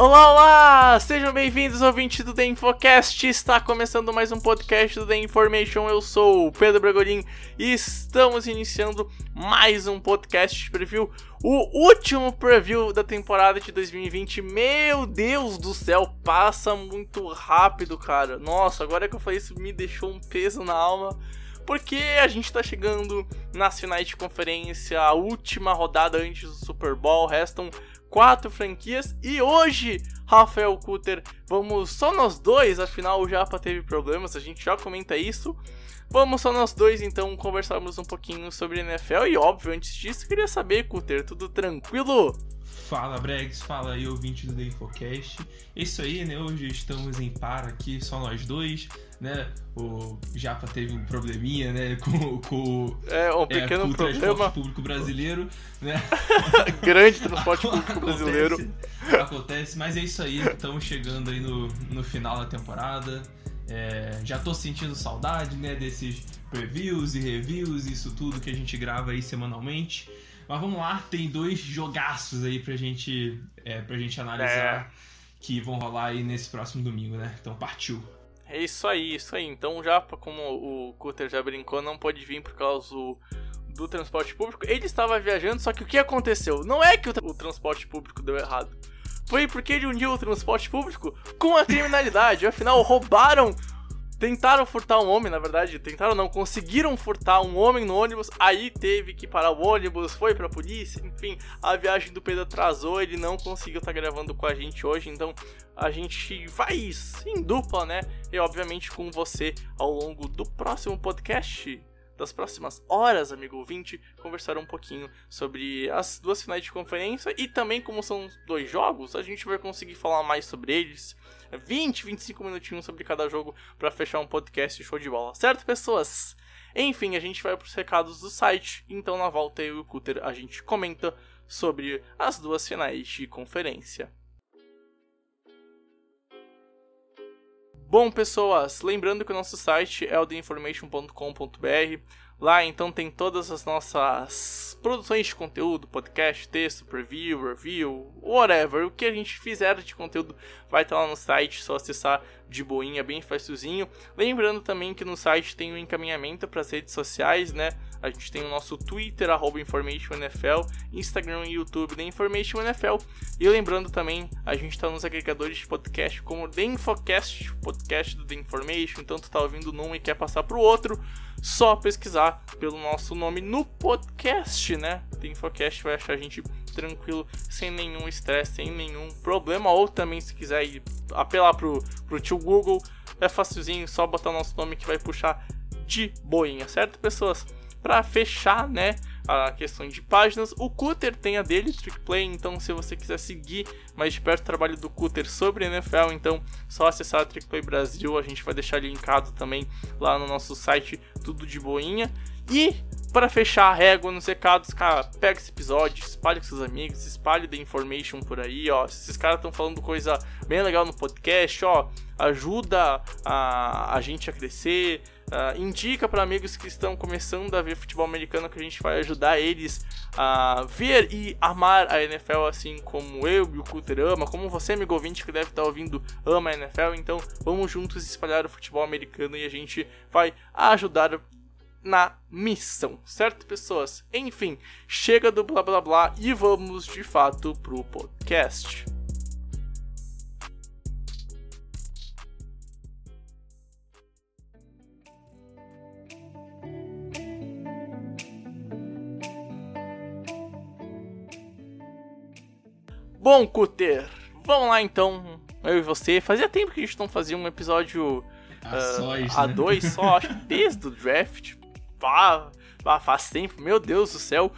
Olá, olá! Sejam bem-vindos, ouvintes do The Infocast. Está começando mais um podcast do The Information. Eu sou o Pedro Bragolin e estamos iniciando mais um podcast preview, o último preview da temporada de 2020. Meu Deus do céu, passa muito rápido, cara. Nossa, agora que eu falei isso me deixou um peso na alma. Porque a gente tá chegando nas finais de conferência, a última rodada antes do Super Bowl, restam quatro franquias e hoje, Rafael Kutter, vamos só nós dois, afinal o Japa teve problemas, a gente já comenta isso. Vamos só nós dois então conversarmos um pouquinho sobre NFL e óbvio, antes disso, queria saber, Kutter, tudo tranquilo? Fala Bregs, fala aí ouvinte do The Infocast. Isso aí, né? Hoje estamos em par aqui, só nós dois, né? O Japa teve um probleminha, né? Com, com É, um é, pequeno com o problema, transporte público brasileiro, né? grande transporte público brasileiro. Acontece, acontece, mas é isso aí, estamos chegando aí no, no final da temporada. É, já tô sentindo saudade, né? Desses previews e reviews, isso tudo que a gente grava aí semanalmente. Mas vamos lá, tem dois jogaços aí pra gente, é, pra gente analisar que vão rolar aí nesse próximo domingo, né? Então partiu. É isso aí, isso aí. Então, já como o Cutter já brincou, não pode vir por causa do, do transporte público. Ele estava viajando, só que o que aconteceu? Não é que o, o transporte público deu errado. Foi porque ele uniu o transporte público com a criminalidade. Afinal, roubaram. Tentaram furtar um homem, na verdade. Tentaram não, conseguiram furtar um homem no ônibus. Aí teve que parar o ônibus, foi pra polícia. Enfim, a viagem do Pedro atrasou. Ele não conseguiu estar gravando com a gente hoje. Então a gente vai em dupla, né? E obviamente com você ao longo do próximo podcast, das próximas horas, amigo ouvinte, conversar um pouquinho sobre as duas finais de conferência e também como são dois jogos, a gente vai conseguir falar mais sobre eles. 20, 25 minutinhos sobre cada jogo para fechar um podcast show de bola, certo, pessoas? Enfim, a gente vai pros recados do site, então na volta eu e o Cutter a gente comenta sobre as duas finais de conferência. Bom, pessoas, lembrando que o nosso site é o theinformation.com.br. Lá então tem todas as nossas produções de conteúdo, podcast, texto, preview, review, whatever. O que a gente fizer de conteúdo vai estar lá no site, só acessar de boinha, bem facilzinho. Lembrando também que no site tem o um encaminhamento para as redes sociais, né? A gente tem o nosso Twitter, arroba InformationNFL, Instagram e YouTube da InformationNFL. E lembrando também, a gente está nos agregadores de podcast como The Infocast, podcast do The Information. Então tu tá ouvindo num e quer passar pro outro, só pesquisar pelo nosso nome no podcast, né? The Infocast vai achar a gente tranquilo, sem nenhum estresse, sem nenhum problema. Ou também se quiser ir apelar pro, pro tio Google, é facilzinho, só botar nosso nome que vai puxar de boinha, certo, pessoas? Para fechar, né, a questão de páginas, o Cutter tem a dele, Trick Play, então se você quiser seguir mais de perto o trabalho do Cutter sobre NFL, então só acessar a Trick Play Brasil, a gente vai deixar linkado também lá no nosso site, tudo de boinha. E para fechar a régua nos recados, cara, pega esse episódio, espalhe com seus amigos, espalhe the information por aí, ó. Se esses caras estão falando coisa bem legal no podcast, ó, ajuda a, a gente a crescer, uh, indica para amigos que estão começando a ver futebol americano que a gente vai ajudar eles a ver e amar a NFL assim como eu e o Cutter ama, como você, amigo ouvinte que deve estar ouvindo, ama a NFL. Então vamos juntos espalhar o futebol americano e a gente vai ajudar na missão, certo, pessoas? Enfim, chega do blá blá blá e vamos de fato pro podcast. Bom, Cutter, vamos lá então, eu e você. Fazia tempo que a gente não fazia um episódio A sós, a né? dois só, acho que desde o draft. Pá, pá, faz tempo, meu Deus do céu.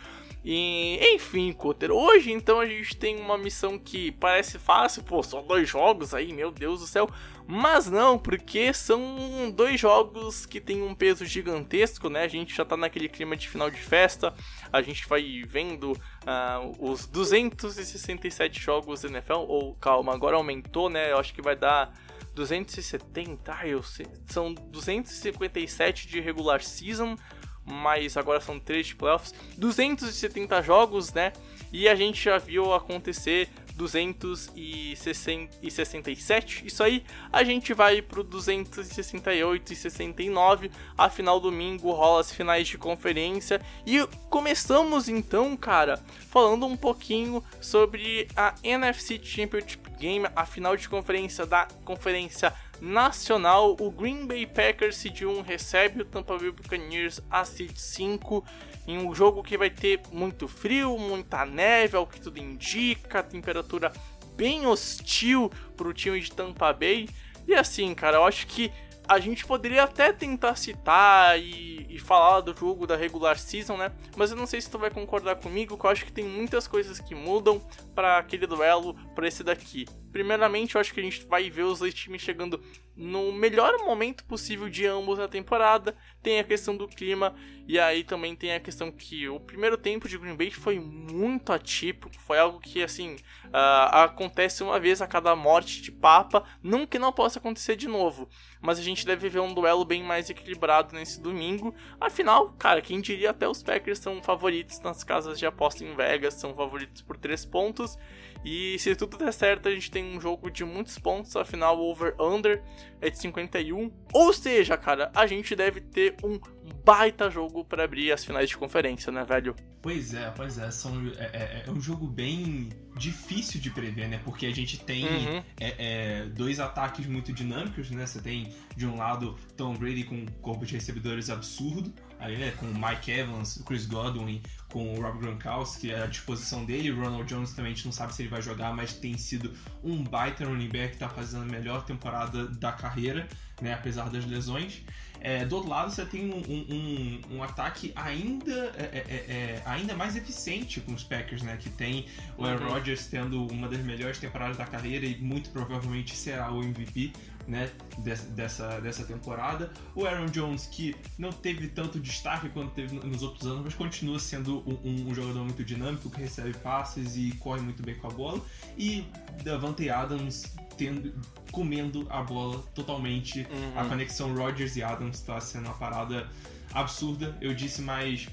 E, enfim, Cutter, hoje então a gente tem uma missão que parece fácil, pô, só dois jogos aí, meu Deus do céu. Mas não, porque são dois jogos que tem um peso gigantesco, né? A gente já tá naquele clima de final de festa, a gente vai vendo ah, os 267 jogos da NFL, ou calma, agora aumentou, né? Eu acho que vai dar 270, ah, eu sei, são 257 de regular season, mas agora são 3 de playoffs, 270 jogos, né? E a gente já viu acontecer 267. Isso aí, a gente vai pro 268 e 69. Afinal, domingo rola as finais de conferência. E começamos então, cara, falando um pouquinho sobre a NFC Championship Game, a final de conferência da Conferência Nacional. O Green Bay Packers Seed 1 recebe o Tampa Bay Buccaneers a Seed 5 em um jogo que vai ter muito frio, muita neve, ao que tudo indica, temperatura bem hostil para o time de Tampa Bay. E assim, cara, eu acho que a gente poderia até tentar citar e, e, falar do jogo da regular season, né? Mas eu não sei se tu vai concordar comigo, que eu acho que tem muitas coisas que mudam para aquele duelo, para esse daqui. Primeiramente, eu acho que a gente vai ver os dois times chegando no melhor momento possível de ambos na temporada. Tem a questão do clima e aí também tem a questão que o primeiro tempo de Green Bay foi muito atípico, foi algo que assim uh, acontece uma vez a cada morte de Papa, nunca não possa acontecer de novo. Mas a gente deve ver um duelo bem mais equilibrado nesse domingo. Afinal, cara, quem diria até os Packers são favoritos nas casas de aposta em Vegas, são favoritos por 3 pontos. E se tudo der certo, a gente tem um jogo de muitos pontos, afinal o over-under é de 51. Ou seja, cara, a gente deve ter um baita jogo para abrir as finais de conferência, né, velho? Pois é, pois é. São, é, é, é um jogo bem difícil de prever, né? Porque a gente tem Uhum. é, é, dois ataques muito dinâmicos, né? Você tem, de um lado, Tom Brady com um corpo de recebedores absurdo, aí, né? Com o Mike Evans, o Chris Godwin, com o Rob Gronkowski à disposição dele. O Ronald Jones também a gente não sabe se ele vai jogar, mas tem sido um baita running back, tá fazendo a melhor temporada da carreira, né? Apesar das lesões. É, do outro lado, você tem um, um- um- ataque ainda, é, é, é, é, ainda mais eficiente com os Packers, né? Que tem o Aaron Uhum. Rodgers tendo uma das melhores temporadas da carreira e muito provavelmente será o MVP, né? des- Dessa, dessa temporada. O Aaron Jones, que não teve tanto destaque quanto teve nos outros anos, mas continua sendo um, um- um jogador muito dinâmico, que recebe passes e corre muito bem com a bola. E Davante Adams tendo, comendo a bola totalmente. Uhum. A conexão Rodgers e Adams está sendo uma parada absurda. Eu disse mais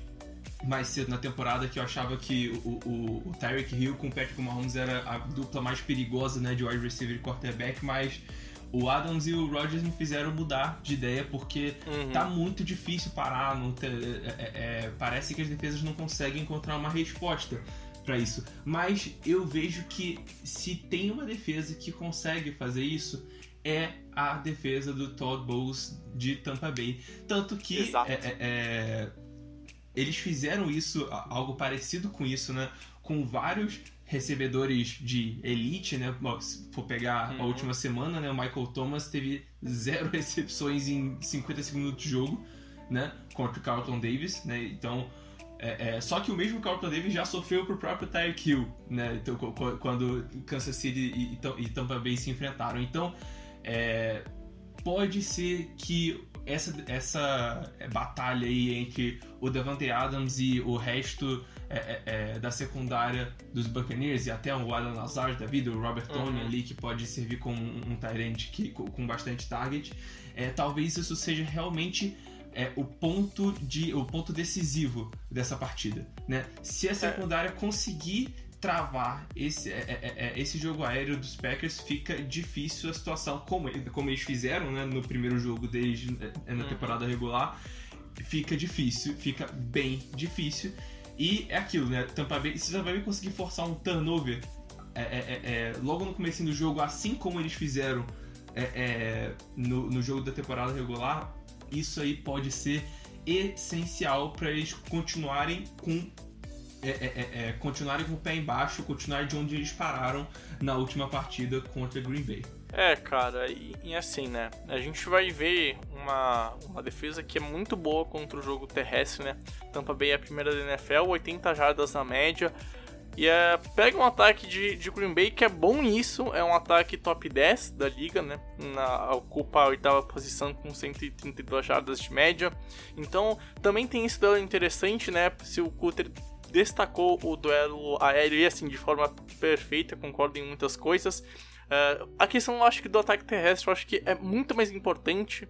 mais cedo na temporada que eu achava que o, o, o Tyreek Hill com o Patrick Mahomes era a dupla mais perigosa né, de wide receiver e quarterback, mas o Adams e o Rodgers me fizeram mudar de ideia porque Uhum. tá muito difícil parar. Não ter- é- é- é- parece que as defesas não conseguem encontrar uma resposta para isso. Mas eu vejo que se tem uma defesa que consegue fazer isso é a defesa do Todd Bowles de Tampa Bay. Tanto que é- é- é, eles fizeram isso, algo parecido com isso, né? Com vários recebedores de elite, né? Se for pegar a Uhum. última semana, né? O Michael Thomas teve zero recepções em 50 segundos de jogo, né? Contra o Carlton Davis, né? Então, é, é, só que o mesmo Carlton Davis já sofreu pro próprio Tyreek Hill, né? Então, quando Kansas City e, e Tampa Bay se enfrentaram. Então, é, pode ser que essa, essa batalha aí entre o Davante Adams e o resto é, é, é, da secundária dos Buccaneers e até o Alan Lazard da vida, o Robert Tony Uhum. ali que pode servir como um, um end que, com, bastante target, é, talvez isso seja realmente é, o ponto de o ponto decisivo dessa partida, né? Se a secundária conseguir travar esse, é, é, é, esse jogo aéreo dos Packers, fica difícil a situação, como, como eles fizeram né, no primeiro jogo é, na Uhum. temporada regular, fica difícil, fica bem difícil. E é aquilo, né? Tampa Bay, se o Tampa Bay conseguir forçar um turnover é, é, é, é, logo no começo do jogo, assim como eles fizeram é, no, no jogo da temporada regular, isso aí pode ser essencial para eles continuarem com é, é, é, continuarem com o pé embaixo, continuarem de onde eles pararam na última partida contra Green Bay. É, cara, e, e, assim, né? A gente vai ver uma, uma defesa que é muito boa contra o jogo terrestre, né? Tampa Bay é a primeira da NFL, 80 jardas na média. E é, pega um ataque de, de Green Bay que é bom nisso, é um ataque top 10 da liga, né? Na, ocupa a oitava posição com 132 jardas de média. Então também tem esse duelo interessante, né? Se o Cutter destacou o duelo aéreo e assim de forma perfeita, concordo em muitas coisas. Uh, a questão, eu acho que do ataque terrestre, eu acho que é muito mais importante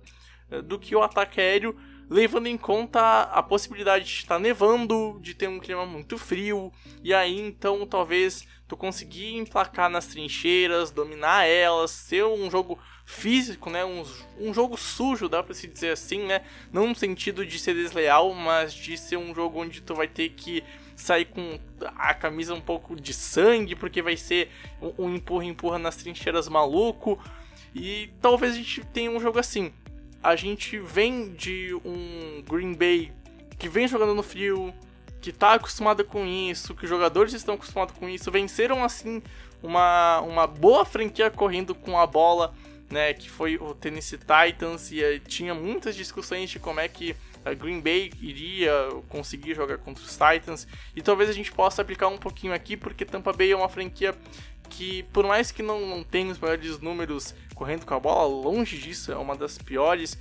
uh, do que o ataque aéreo, levando em conta a possibilidade de estar nevando, de ter um clima muito frio, e aí então talvez tu conseguir emplacar nas trincheiras, dominar elas, ser um jogo físico, né? Um, um jogo sujo, dá pra se dizer assim, né? Não no sentido de ser desleal, mas de ser um jogo onde tu vai ter que sair com a camisa um pouco de sangue, porque vai ser um empurra-empurra nas trincheiras maluco. E talvez a gente tenha um jogo assim. A gente vem de um Green Bay que vem jogando no frio, que tá acostumada com isso, que os jogadores estão acostumados com isso, venceram assim uma, uma boa franquia correndo com a bola, né, que foi o Tennessee Titans e uh, tinha muitas discussões de como é que Green Bay iria conseguir jogar contra os Titans. E talvez a gente possa aplicar um pouquinho aqui, porque Tampa Bay é uma franquia que, por mais que não, não tenha os maiores números correndo com a bola, longe disso, é uma das piores.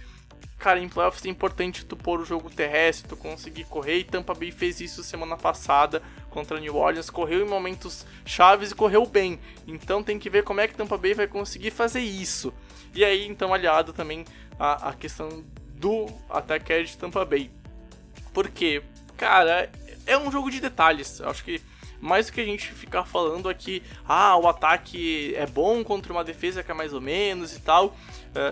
Cara, em playoffs é importante tu pôr o jogo terrestre, tu conseguir correr, e Tampa Bay fez isso semana passada contra New Orleans, correu em momentos chaves e correu bem. Então tem que ver como é que Tampa Bay vai conseguir fazer isso. E aí, então, aliado também a, a questão do ataque de Tampa Bay. Porque, cara, é um jogo de detalhes. Eu acho que mais do que a gente ficar falando aqui, ah, o ataque é bom contra uma defesa que é mais ou menos e tal,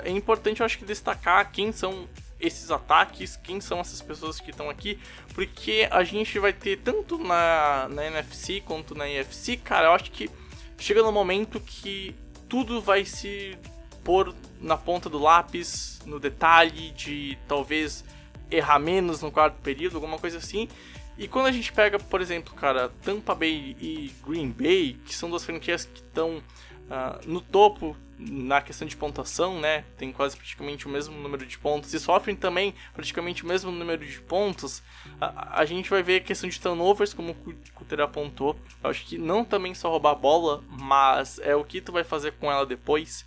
é importante eu acho que destacar quem são esses ataques, quem são essas pessoas que estão aqui, porque a gente vai ter tanto na, na NFC quanto na NFC, cara, eu acho que chega no momento que tudo vai se pôr na ponta do lápis, no detalhe de talvez errar menos no quarto período, alguma coisa assim. E quando a gente pega, por exemplo, cara, Tampa Bay e Green Bay, que são duas franquias que estão uh, no topo na questão de pontuação, né? Tem quase praticamente o mesmo número de pontos e sofrem também praticamente o mesmo número de pontos. A, a gente vai ver a questão de turnovers, como o Cutter apontou. Eu acho que não também só roubar a bola, mas é o que tu vai fazer com ela depois.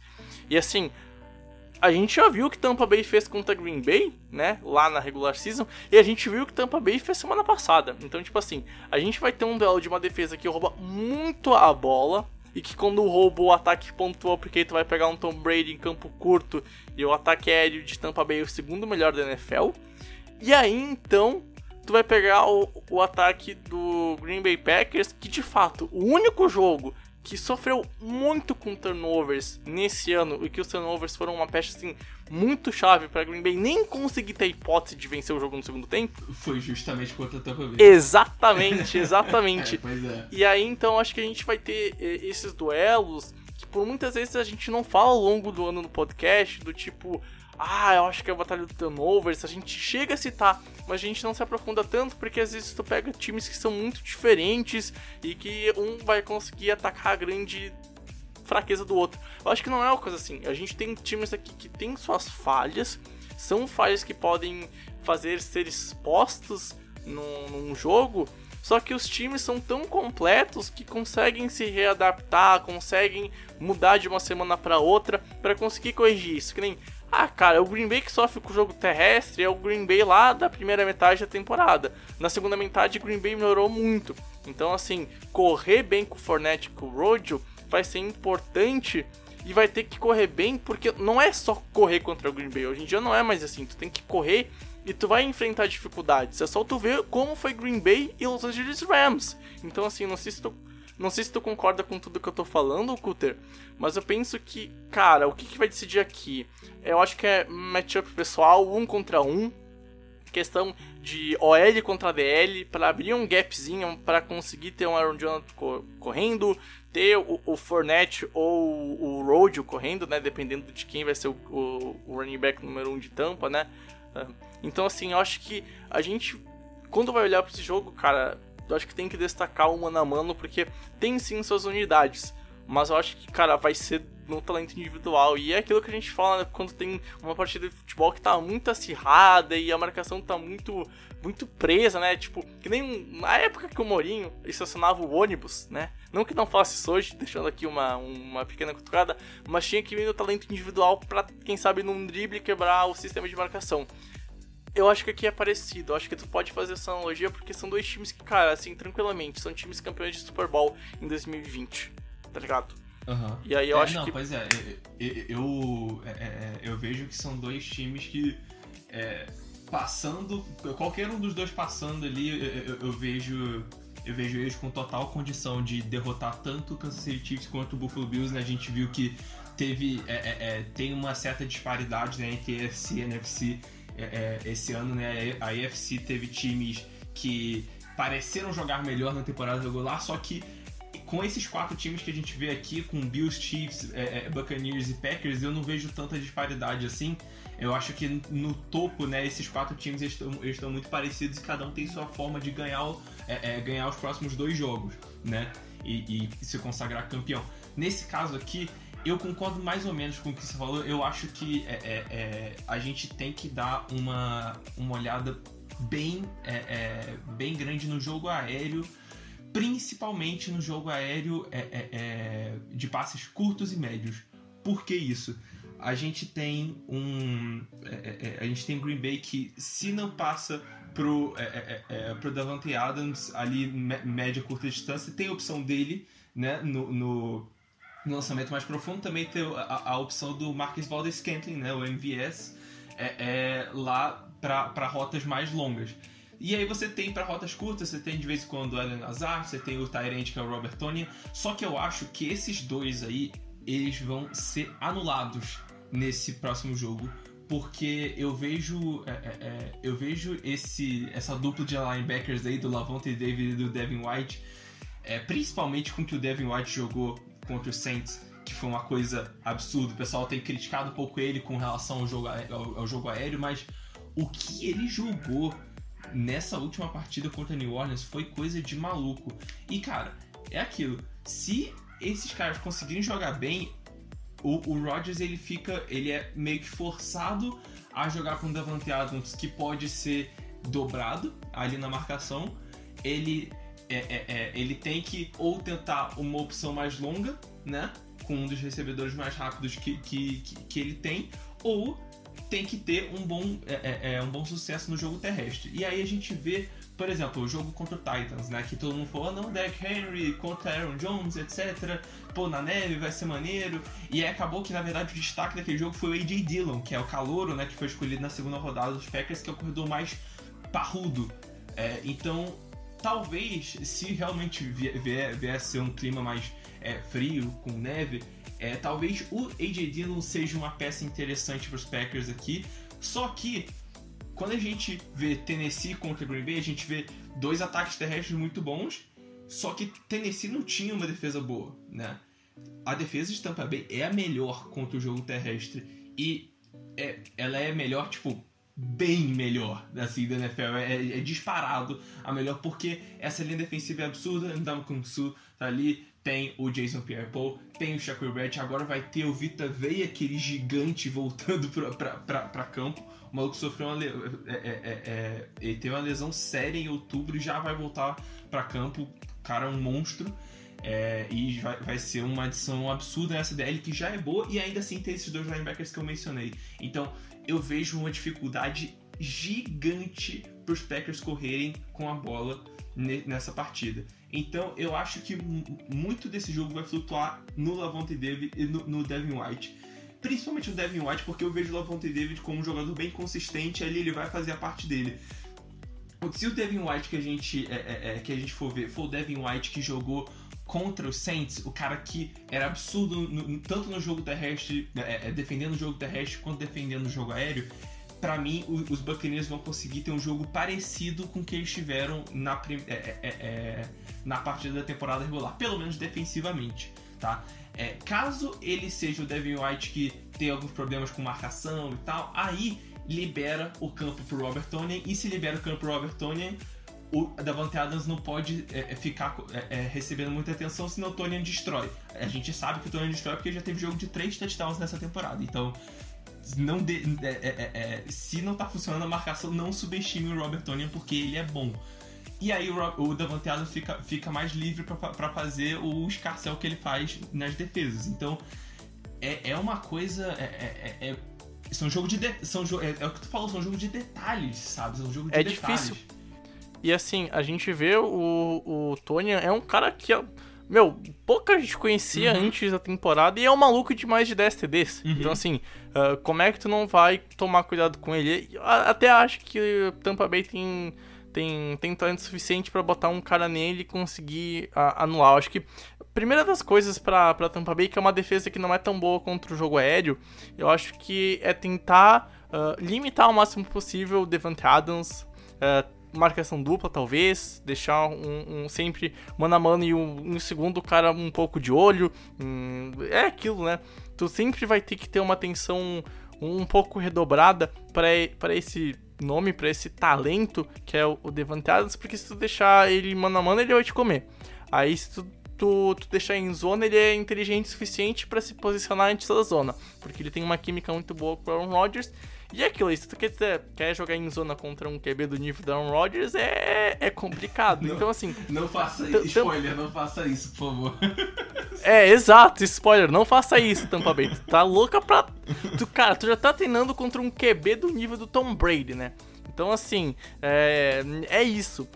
E assim, a gente já viu o que Tampa Bay fez contra Green Bay, né? Lá na regular season. E a gente viu o que Tampa Bay fez semana passada. Então, tipo assim, a gente vai ter um duelo de uma defesa que rouba muito a bola. E que quando rouba o ataque pontua, porque tu vai pegar um Tom Brady em campo curto. E o ataque aéreo de Tampa Bay é o segundo melhor da NFL. E aí então. Tu vai pegar o, o ataque do Green Bay Packers, que de fato, o único jogo que sofreu muito com turnovers nesse ano e que os turnovers foram uma peça assim muito chave para Green Bay nem conseguir ter hipótese de vencer o jogo no segundo tempo. Foi justamente contra o Tampa Bay. Exatamente, exatamente. é, pois é. E aí então acho que a gente vai ter eh, esses duelos que por muitas vezes a gente não fala ao longo do ano no podcast, do tipo, ah, eu acho que é a batalha do turnovers, a gente chega a citar, mas a gente não se aprofunda tanto porque às vezes tu pega times que são muito diferentes e que um vai conseguir atacar a grande fraqueza do outro. Eu acho que não é uma coisa assim. A gente tem times aqui que tem suas falhas, são falhas que podem fazer ser expostos num, num jogo, só que os times são tão completos que conseguem se readaptar, conseguem mudar de uma semana para outra para conseguir corrigir isso. Que nem ah, cara, o Green Bay que sofre com o jogo terrestre é o Green Bay lá da primeira metade da temporada. Na segunda metade, o Green Bay melhorou muito. Então, assim, correr bem com o Fournette com o Rojo vai ser importante e vai ter que correr bem, porque não é só correr contra o Green Bay. Hoje em dia não é mais assim. Tu tem que correr e tu vai enfrentar dificuldades. É só tu ver como foi Green Bay e Los Angeles Rams. Então, assim, não sei se tu não sei se tu concorda com tudo que eu tô falando, Cutter, mas eu penso que, cara, o que, que vai decidir aqui? Eu acho que é matchup pessoal, um contra um, questão de OL contra DL, para abrir um gapzinho, para conseguir ter um Aaron Jones correndo, ter o, o Fournette ou o Rodio correndo, né, dependendo de quem vai ser o, o, o running back número um de tampa, né. Então, assim, eu acho que a gente, quando vai olhar para esse jogo, cara, eu acho que tem que destacar o mano a mano, porque tem sim suas unidades. Mas eu acho que, cara, vai ser no talento individual. E é aquilo que a gente fala né, quando tem uma partida de futebol que tá muito acirrada e a marcação tá muito muito presa, né? Tipo, que nem na época que o Mourinho estacionava o ônibus, né? Não que não faça isso hoje, deixando aqui uma, uma pequena cutucada, mas tinha que vir no talento individual para quem sabe num drible quebrar o sistema de marcação. Eu acho que aqui é parecido, eu acho que tu pode fazer essa analogia porque são dois times que, cara, assim, tranquilamente, são times campeões de Super Bowl em 2020, tá ligado? Uhum. E aí eu é, acho não, que. Pois é, eu, eu, é, é, eu vejo que são dois times que. É, passando. Qualquer um dos dois passando ali, eu, eu, eu, vejo. Eu vejo eles com total condição de derrotar tanto o Kansas City Chiefs quanto o Buffalo Bills, né? A gente viu que teve. É, tem uma certa disparidade né, entre AFC e NFC esse ano, né? A AFC teve times que pareceram jogar melhor na temporada regular, só que com esses quatro times que a gente vê aqui, com Bills, Chiefs, é, é, Buccaneers e Packers, eu não vejo tanta disparidade assim. Eu acho que no topo, né, esses quatro times estão, estão muito parecidos e cada um tem sua forma de ganhar, é, é, ganhar os próximos dois jogos, né? E, e, se consagrar campeão. Nesse caso aqui, eu concordo mais ou menos com o que você falou. Eu acho que é, é, é a gente tem que dar uma, uma olhada bem, bem grande no jogo aéreo principalmente no jogo aéreo é, é, é, de passes curtos e médios. Por que isso? A gente tem um. É, é, é, a gente tem Green Bay que, se não passa pro, é, pro Davante Adams ali, média curta distância, tem a opção dele né, no, no, no lançamento mais profundo. Também tem a, a opção do Marcus Valdez Scantling, né, o MVS, é, lá para rotas mais longas. E aí você tem para rotas curtas, você tem de vez em quando o Ellen Lazar, você tem o Tyrant que é o Robert Tony. Só que eu acho que esses dois aí, eles vão ser anulados nesse próximo jogo. Porque eu vejo é, é, é eu vejo esse essa dupla de linebackers aí do Lavonte David e do Devin White, é, principalmente com o que o Devin White jogou contra o Saints, que foi uma coisa absurda. O pessoal tem criticado um pouco ele com relação ao jogo, ao, ao jogo aéreo, mas o que ele jogou nessa última partida contra New Orleans foi coisa de maluco. E cara, é aquilo. Se esses caras conseguirem jogar bem, o, o Rodgers ele fica, ele é meio que forçado a jogar com o Davante Adams, que pode ser dobrado ali na marcação. Ele é, é, é, ele tem que ou tentar uma opção mais longa, né? Com um dos recebedores mais rápidos que, que, que, que ele tem, ou tem que ter um bom, é, é, um bom sucesso no jogo terrestre. E aí a gente vê, por exemplo, o jogo contra o Titans, né? Que todo mundo falou, ah, não, Derek Henry contra Aaron Jones, etc. Pô, na neve vai ser maneiro. E aí acabou que, na verdade, o destaque daquele jogo foi o A.J. Dillon, que é o calouro, né? Que foi escolhido na segunda rodada dos Packers, que é o corredor mais parrudo. É, então, talvez, se realmente vier, vier, a ser um clima mais é, frio, com neve, é, talvez o AJ Dillon seja uma peça interessante para os Packers aqui, só que quando a gente vê Tennessee contra Green Bay, a gente vê dois ataques terrestres muito bons, só que Tennessee não tinha uma defesa boa, né? A defesa de Tampa Bay é a melhor contra o jogo terrestre e é, ela é melhor, tipo, bem melhor assim, da NFL. É, é, disparado a melhor, porque essa linha defensiva é absurda. Ndamukong Su tá ali, tem o Jason Pierre-Paul, tem o Shaquille Barrett, agora vai ter o Vita Veia, aquele gigante voltando pra, pra, pra, pra campo. O maluco sofreu uma, é, é, é, é, ele teve uma lesão séria em outubro e já vai voltar pra campo. O cara é um monstro. É, e vai, vai, ser uma adição absurda nessa DL que já é boa e ainda assim tem esses dois linebackers que eu mencionei. Então eu vejo uma dificuldade gigante para os Packers correrem com a bola nessa partida. Então eu acho que muito desse jogo vai flutuar no Lavonte David e no, no Devin White. Principalmente o Devin White, porque eu vejo o Lavonte David como um jogador bem consistente, ali ele vai fazer a parte dele. Se o Devin White que a gente, é, é, é, que a gente for ver for o Devin White que jogou contra os Saints, o cara que era absurdo no, tanto no jogo terrestre, é, é, defendendo o jogo terrestre quanto defendendo o jogo aéreo, para mim, os Buccaneers vão conseguir ter um jogo parecido com o que eles tiveram na, é, é, é, é, na partida da temporada regular, pelo menos defensivamente, tá? É, caso ele seja o Devin White que tem alguns problemas com marcação e tal, aí libera o campo pro Robert Tonian, e se libera o campo pro Robert Tonian, o Davante Adams não pode é, é ficar é, é, recebendo muita atenção, senão o Tony destrói. A gente sabe que o Tony destrói porque já teve jogo de 3 touchdowns nessa temporada. Então, não de, é, se não tá funcionando a marcação, não subestime o Robert Tonian porque ele é bom. E aí o, o Davante Adams fica, fica mais livre para fazer o escarcel que ele faz nas defesas. Então, é, é uma coisa. É, é, é, são jogo de. de são, é, é, o que tu falou, são jogo de detalhes, sabe? São jogo de é detalhes. difícil. E assim, a gente vê o, o Tony é um cara que. Meu, pouca gente conhecia uhum. antes da temporada e é um maluco de mais de 10 TDs. Uhum. Então, assim, uh, como é que tu não vai tomar cuidado com ele? Até acho que Tampa Bay tem tem, tem talento suficiente para botar um cara nele e conseguir a, anular. Eu acho que a primeira das coisas para Tampa Bay, que é uma defesa que não é tão boa contra o jogo aéreo, eu acho que é tentar uh, limitar ao máximo possível o Devante Adams, uh, marcação dupla, talvez, deixar um, um, sempre mano a mano e um, um, segundo cara um pouco de olho. Hum, é aquilo, né? Tu sempre vai ter que ter uma atenção um pouco redobrada para esse nome para esse talento que é o, Devante Adams, porque se tu deixar ele mano a mano, ele vai te comer. Aí se tu, tu, tu deixar em zona, ele é inteligente o suficiente para se posicionar antes da zona, porque ele tem uma química muito boa com o Aaron Rodgers. E é aquilo, se tu quer, quer jogar em zona contra um QB do nível do Aaron Rodgers, é, é complicado. Não, então, assim. Não faça isso. Spoiler, não faça isso, por favor. É, exato, spoiler, não faça isso, Tampa Bay. Tu tá louca pra. Tu, cara, tu já tá treinando contra um QB do nível do Tom Brady, né? Então, assim, é, é isso.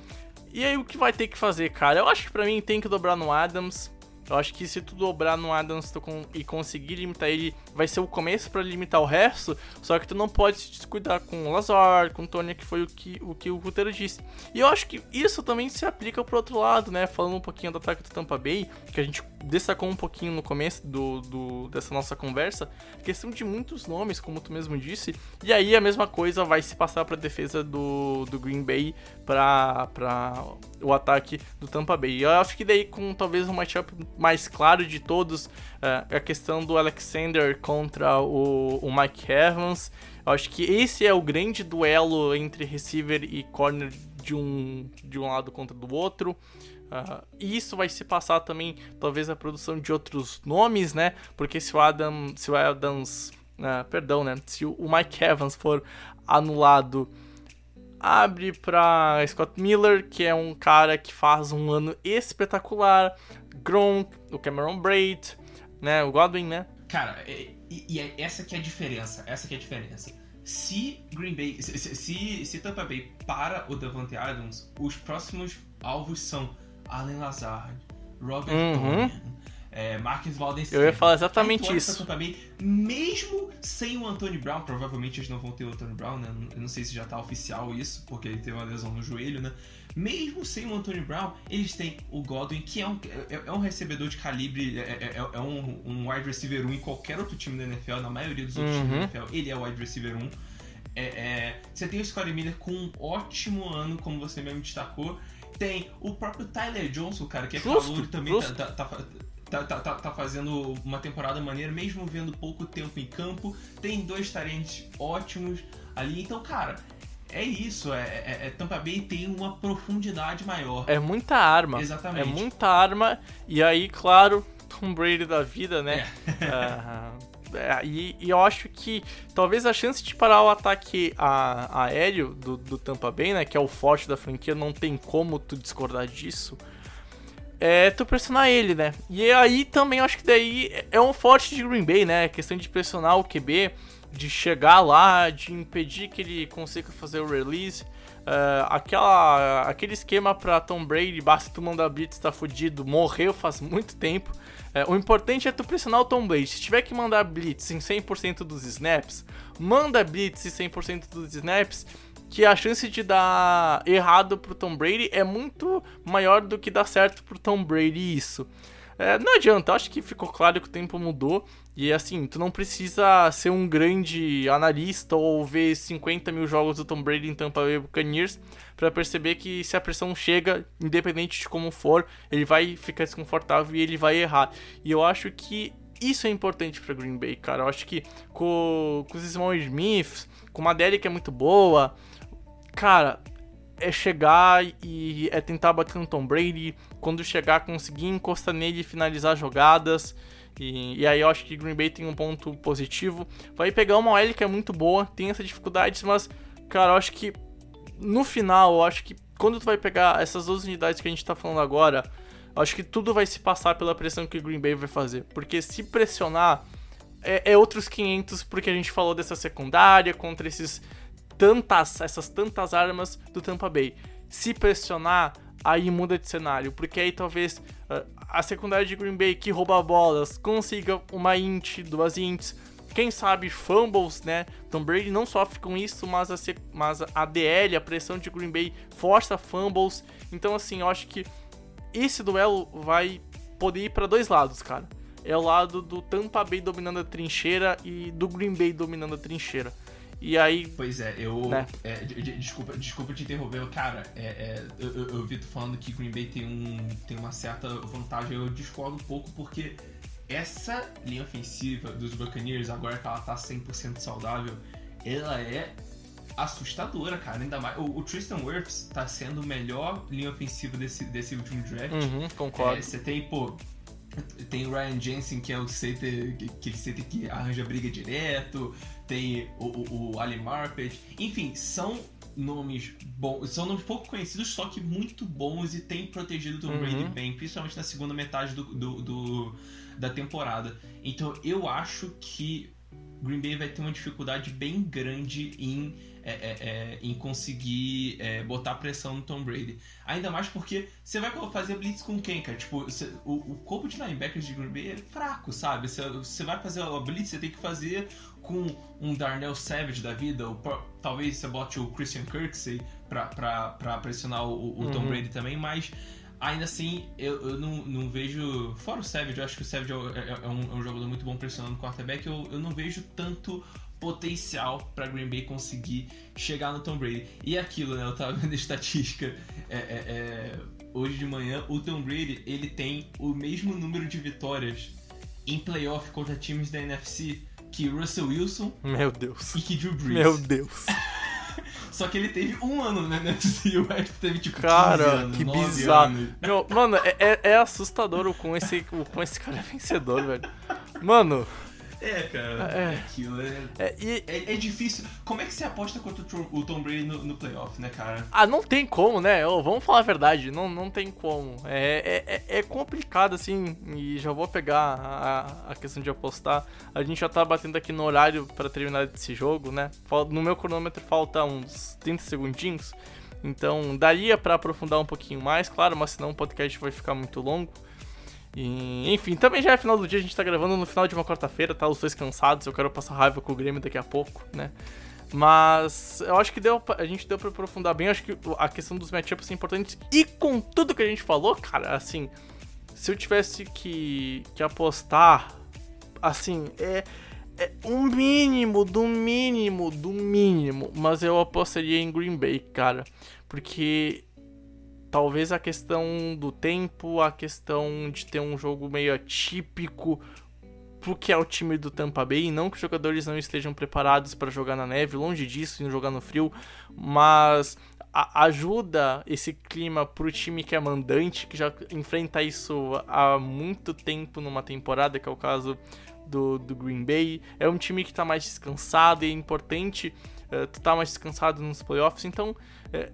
E aí, o que vai ter que fazer, cara? Eu acho que pra mim tem que dobrar no Adams. Eu acho que se tu dobrar no Adams e conseguir limitar ele, vai ser o começo para limitar o resto. Só que tu não pode se descuidar com o Lazar, com o Tony, que foi o que o, que o Rutero disse. E eu acho que isso também se aplica pro outro lado, né? Falando um pouquinho do ataque do Tampa Bay, que a gente destacou um pouquinho no começo do, do, dessa nossa conversa. Questão de muitos nomes, como tu mesmo disse. E aí a mesma coisa vai se passar pra defesa do, do Green Bay, pra, pra o ataque do Tampa Bay. Eu acho que daí com talvez um matchup mais claro de todos, uh, a questão do Alexander contra o, o Mike Evans. Eu acho que esse é o grande duelo entre receiver e corner de um, de um lado contra do outro. Uh, e isso vai se passar também, talvez, a produção de outros nomes, né? Porque se o Adam, se o Adams, uh, perdão, né? Se o Mike Evans for anulado abre para Scott Miller, que é um cara que faz um ano espetacular, Gronk, o Cameron Braid, né, o Godwin, né? Cara, e, e é essa que é a diferença, essa que é a diferença. Se Green Bay, se, se, se Tampa Bay para o Davante Adams, os próximos alvos são Allen Lazard, Robert uhum. É, Marcus Walden Eu ia falar exatamente isso. Bay, mesmo sem o Anthony Brown, provavelmente eles não vão ter o Anthony Brown, né? Eu não sei se já tá oficial isso, porque ele teve uma lesão no joelho, né? Mesmo sem o Anthony Brown, eles têm o Godwin, que é um, é, é um recebedor de calibre, é, é, é, é um, um, wide receiver 1 em qualquer outro time da NFL, na maioria dos outros uhum. times da NFL, ele é o wide receiver 1. É, você tem o Scottie Miller com um ótimo ano, como você mesmo destacou. Tem o próprio Tyler Johnson, cara, que é calor também tá, tá, tá, tá, tá, tá, tá, fazendo uma temporada maneira, mesmo vendo pouco tempo em campo. Tem dois talentos ótimos ali. Então, cara, é isso. É, é, é, Tampa Bay tem uma profundidade maior. É muita arma. Exatamente. É muita arma. E aí, claro, Tom Brady da vida, né? É. Uh, e, e, eu acho que talvez a chance de parar o ataque a, aéreo do, do Tampa Bay, né? Que é o forte da franquia, não tem como tu discordar disso é tu pressionar ele, né? E aí também acho que daí é um forte de Green Bay, né? A questão de pressionar o QB, de chegar lá, de impedir que ele consiga fazer o release. Uh, aquela, aquele esquema para Tom Brady, basta tu mandar blitz, tá fudido, morreu faz muito tempo. Uh, o importante é tu pressionar o Tom Brady. Se tiver que mandar blitz em 100% dos snaps, manda blitz em 100% dos snaps que a chance de dar errado pro Tom Brady é muito maior do que dar certo pro Tom Brady isso. É, não adianta, acho que ficou claro que o tempo mudou. E assim, tu não precisa ser um grande analista ou ver 50 mil jogos do Tom Brady em Tampa Bay Buccaneers para perceber que se a pressão chega, independente de como for, ele vai ficar desconfortável e ele vai errar. E eu acho que isso é importante para Green Bay, cara. Eu acho que com, com os Small Smiths, com uma DL que é muito boa, cara, é chegar e é tentar bater no Tom Brady. Quando chegar, conseguir encostar nele e finalizar jogadas. E, e, aí eu acho que Green Bay tem um ponto positivo. Vai pegar uma OL que é muito boa, tem essas dificuldades, mas, cara, eu acho que no final, eu acho que quando tu vai pegar essas duas unidades que a gente tá falando agora, eu acho que tudo vai se passar pela pressão que o Green Bay vai fazer. Porque se pressionar, é, é outros 500, porque a gente falou dessa secundária contra esses tantas, essas tantas armas do Tampa Bay. Se pressionar, aí muda de cenário, porque aí talvez uh, a secundária de Green Bay que rouba bolas consiga uma int, duas ints, quem sabe fumbles, né? Tom Brady não sofre com isso, mas a, mas a DL, a pressão de Green Bay força fumbles. Então assim, eu acho que esse duelo vai poder ir para dois lados, cara. É o lado do Tampa Bay dominando a trincheira e do Green Bay dominando a trincheira. E aí. Pois é, eu. Né? É, desculpa, desculpa te interromper, cara. É, é, eu, eu, vi tu falando que Green Bay tem, um, tem uma certa vantagem. Eu discordo um pouco porque essa linha ofensiva dos Buccaneers, agora que ela tá 100% saudável, ela é assustadora, cara. Ainda mais. O, o, Tristan Wirfs tá sendo o melhor linha ofensiva desse, desse último draft. Uhum, concordo. É, você tem, pô. Tem o Ryan Jensen, que é o center, que ele center que arranja briga direto. Tem o, o, o Ali Marpet. Enfim, são nomes bons. São nomes pouco conhecidos, só que muito bons e tem protegido o Tom Brady uhum. bem, principalmente na segunda metade do, do, do, da temporada. Então eu acho que Green Bay vai ter uma dificuldade bem grande em é, é, é, em conseguir é, botar pressão no Tom Brady. Ainda mais porque você vai fazer blitz com quem, cara? Tipo, você, o, o, corpo de linebackers de Green Bay é fraco, sabe? Você, você vai fazer a blitz, você tem que fazer com um Darnell Savage da vida, ou talvez você bote o Christian Kirksey pra, pra, pra pressionar o, o Tom uhum. Brady também, mas ainda assim, eu, eu não, não vejo. Fora o Savage, eu acho que o Savage é, é, é, um, é um, jogador muito bom pressionando o quarterback. Eu, eu não vejo tanto potencial para Green Bay conseguir chegar no Tom Brady. E aquilo, né? Eu tava vendo a estatística é, é, é, hoje de manhã. O Tom Brady ele tem o mesmo número de vitórias em playoff contra times da NFC que Russell Wilson. Meu Deus. E que Drew Brees. Meu Deus. Só que ele teve um ano né, NFC e o resto teve tipo cara, anos, que bizarro. Meu, mano, é, é, é assustador com esse, com esse cara vencedor, velho. Mano, é, cara. É, aquilo. É, é, e... é, é, difícil. Como é que você aposta contra o Tom Brady no, no playoff, né, cara? Ah, não tem como, né? Oh, vamos falar a verdade. Não, não tem como. É, é, é, é complicado, assim. E já vou pegar a, a questão de apostar. A gente já tá batendo aqui no horário para terminar esse jogo, né? No meu cronômetro falta uns 30 segundinhos. Então daria para aprofundar um pouquinho mais, claro, mas senão o podcast vai ficar muito longo. E, enfim, também já é final do dia, a gente tá gravando no final de uma quarta-feira, tá? Os dois cansados, eu quero passar raiva com o Grêmio daqui a pouco, né? Mas eu acho que deu, a gente deu pra aprofundar bem, eu acho que a questão dos matchups é importante. E com tudo que a gente falou, cara, assim, se eu tivesse que, que apostar, assim, é, é um mínimo, do mínimo, do mínimo, mas eu apostaria em Green Bay, cara. Porque talvez a questão do tempo, a questão de ter um jogo meio atípico pro que é o time do Tampa Bay, não que os jogadores não estejam preparados para jogar na neve, longe disso, e jogar no frio, mas ajuda esse clima pro time que é mandante, que já enfrenta isso há muito tempo numa temporada, que é o caso do, do Green Bay. É um time que tá mais descansado e é importante uh, tá mais descansado nos playoffs, então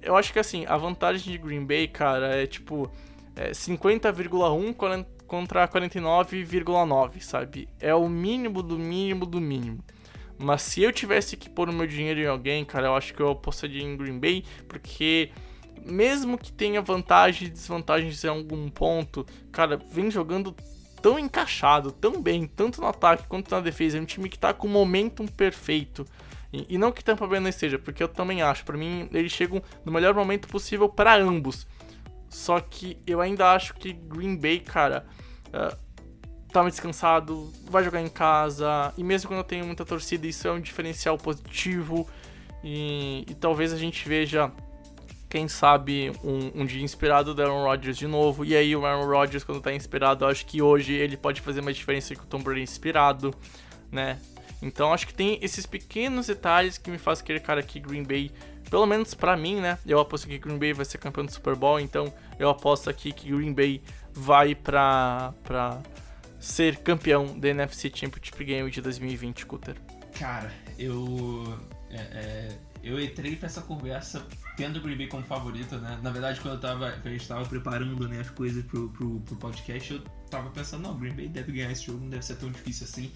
eu acho que assim, a vantagem de Green Bay, cara, é tipo é 50,1 contra 49,9, sabe? É o mínimo do mínimo do mínimo. Mas se eu tivesse que pôr o meu dinheiro em alguém, cara, eu acho que eu apostaria em Green Bay, porque mesmo que tenha vantagens e desvantagens em algum ponto, cara, vem jogando tão encaixado, tão bem, tanto no ataque quanto na defesa. É um time que tá com o momentum perfeito. E, e não que Tampa Bay não esteja, porque eu também acho. Para mim, eles chegam no melhor momento possível para ambos. Só que eu ainda acho que Green Bay, cara, uh, tá mais descansado, vai jogar em casa. E mesmo quando eu tenho muita torcida, isso é um diferencial positivo. E, e talvez a gente veja, quem sabe, um, um, dia inspirado do Aaron Rodgers de novo. E aí o Aaron Rodgers, quando tá inspirado, acho que hoje ele pode fazer mais diferença que o Tom Brady inspirado, né? Então acho que tem esses pequenos detalhes que me fazem querer, cara, que Green Bay pelo menos pra mim, né? Eu aposto que Green Bay vai ser campeão do Super Bowl, então eu aposto aqui que Green Bay vai pra, pra ser campeão da NFC Championship Game de 2020, Cutter. Cara, eu. É, é, eu entrei pra essa conversa tendo o Green Bay como favorito, né? Na verdade, quando, eu tava, a gente tava preparando né, as coisas pro, pro, pro podcast, eu tava pensando, não, Green Bay deve ganhar esse jogo, não deve ser tão difícil assim.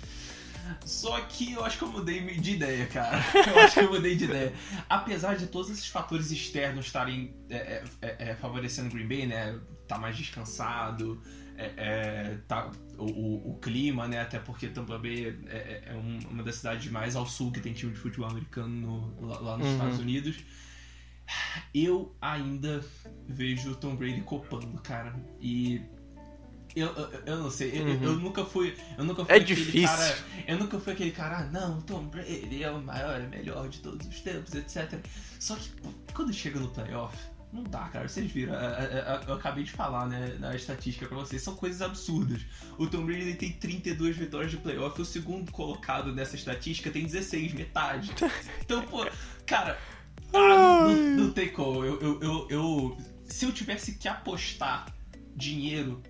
Só que eu acho que eu mudei de ideia, cara. Eu acho que eu mudei de ideia. Apesar de todos esses fatores externos estarem é, é, é, é favorecendo o Green Bay, né? Tá mais descansado, é, é, tá, o, o, o, clima, né? Até porque Tampa Bay é, é um, uma das cidades mais ao sul que tem time de futebol americano no, lá, nos uhum. Estados Unidos. Eu ainda vejo o Tom Brady copando, cara. E eu, eu, eu, não sei, eu, uhum. eu, nunca fui. Eu nunca fui é difícil. cara. Eu nunca fui aquele cara, ah, não, Tom Brady é o maior, é o melhor de todos os tempos, etc. Só que quando chega no playoff, não dá, cara. Vocês viram, eu, acabei de falar, né, na estatística pra vocês, são coisas absurdas. O Tom Brady tem 32 vitórias de playoff, o segundo colocado nessa estatística tem 16, metade. Então, pô, cara, ah, não, não, tem como. Eu, eu, eu, se eu tivesse que apostar dinheiro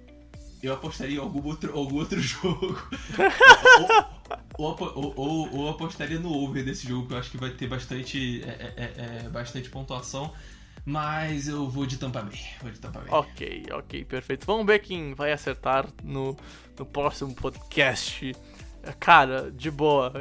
eu apostaria em algum outro, algum outro jogo. ou, ou, ou, ou, apostaria no over desse jogo, que eu acho que vai ter bastante, é, é, é, bastante pontuação. Mas eu vou de Tampa Bay. Vou de Tampa. Ok, ok, perfeito. Vamos ver quem vai acertar no, no próximo podcast. Cara, de boa.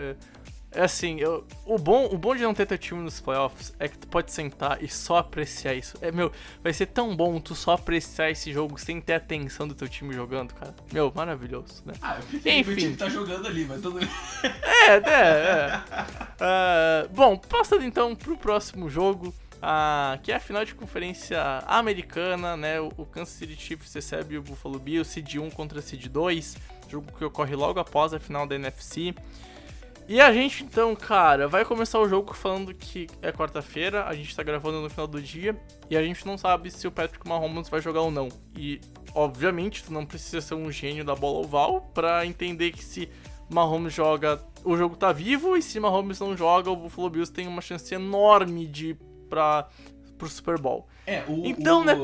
É assim, eu, o, bom, o bom de não ter teu time nos playoffs é que tu pode sentar e só apreciar isso. É, meu, vai ser tão bom tu só apreciar esse jogo sem ter a atenção do teu time jogando, cara. Meu, maravilhoso, né? Ah, eu Enfim. o time tá jogando ali, mas tudo É, é, é. Uh, bom, passando então pro próximo jogo. Uh, que é a final de conferência americana, né? O, o Kansas City Chiefs recebe o Buffalo Bills, Seed 1 contra Seed 2, jogo que ocorre logo após a final da NFC. E a gente então, cara, vai começar o jogo falando que é quarta-feira, a gente tá gravando no final do dia e a gente não sabe se o Patrick Mahomes vai jogar ou não. E, obviamente, tu não precisa ser um gênio da bola oval para entender que se Mahomes joga, o jogo tá vivo e se Mahomes não joga, o Buffalo Bills tem uma chance enorme de ir pra, pro Super Bowl. É, o, então, o, né.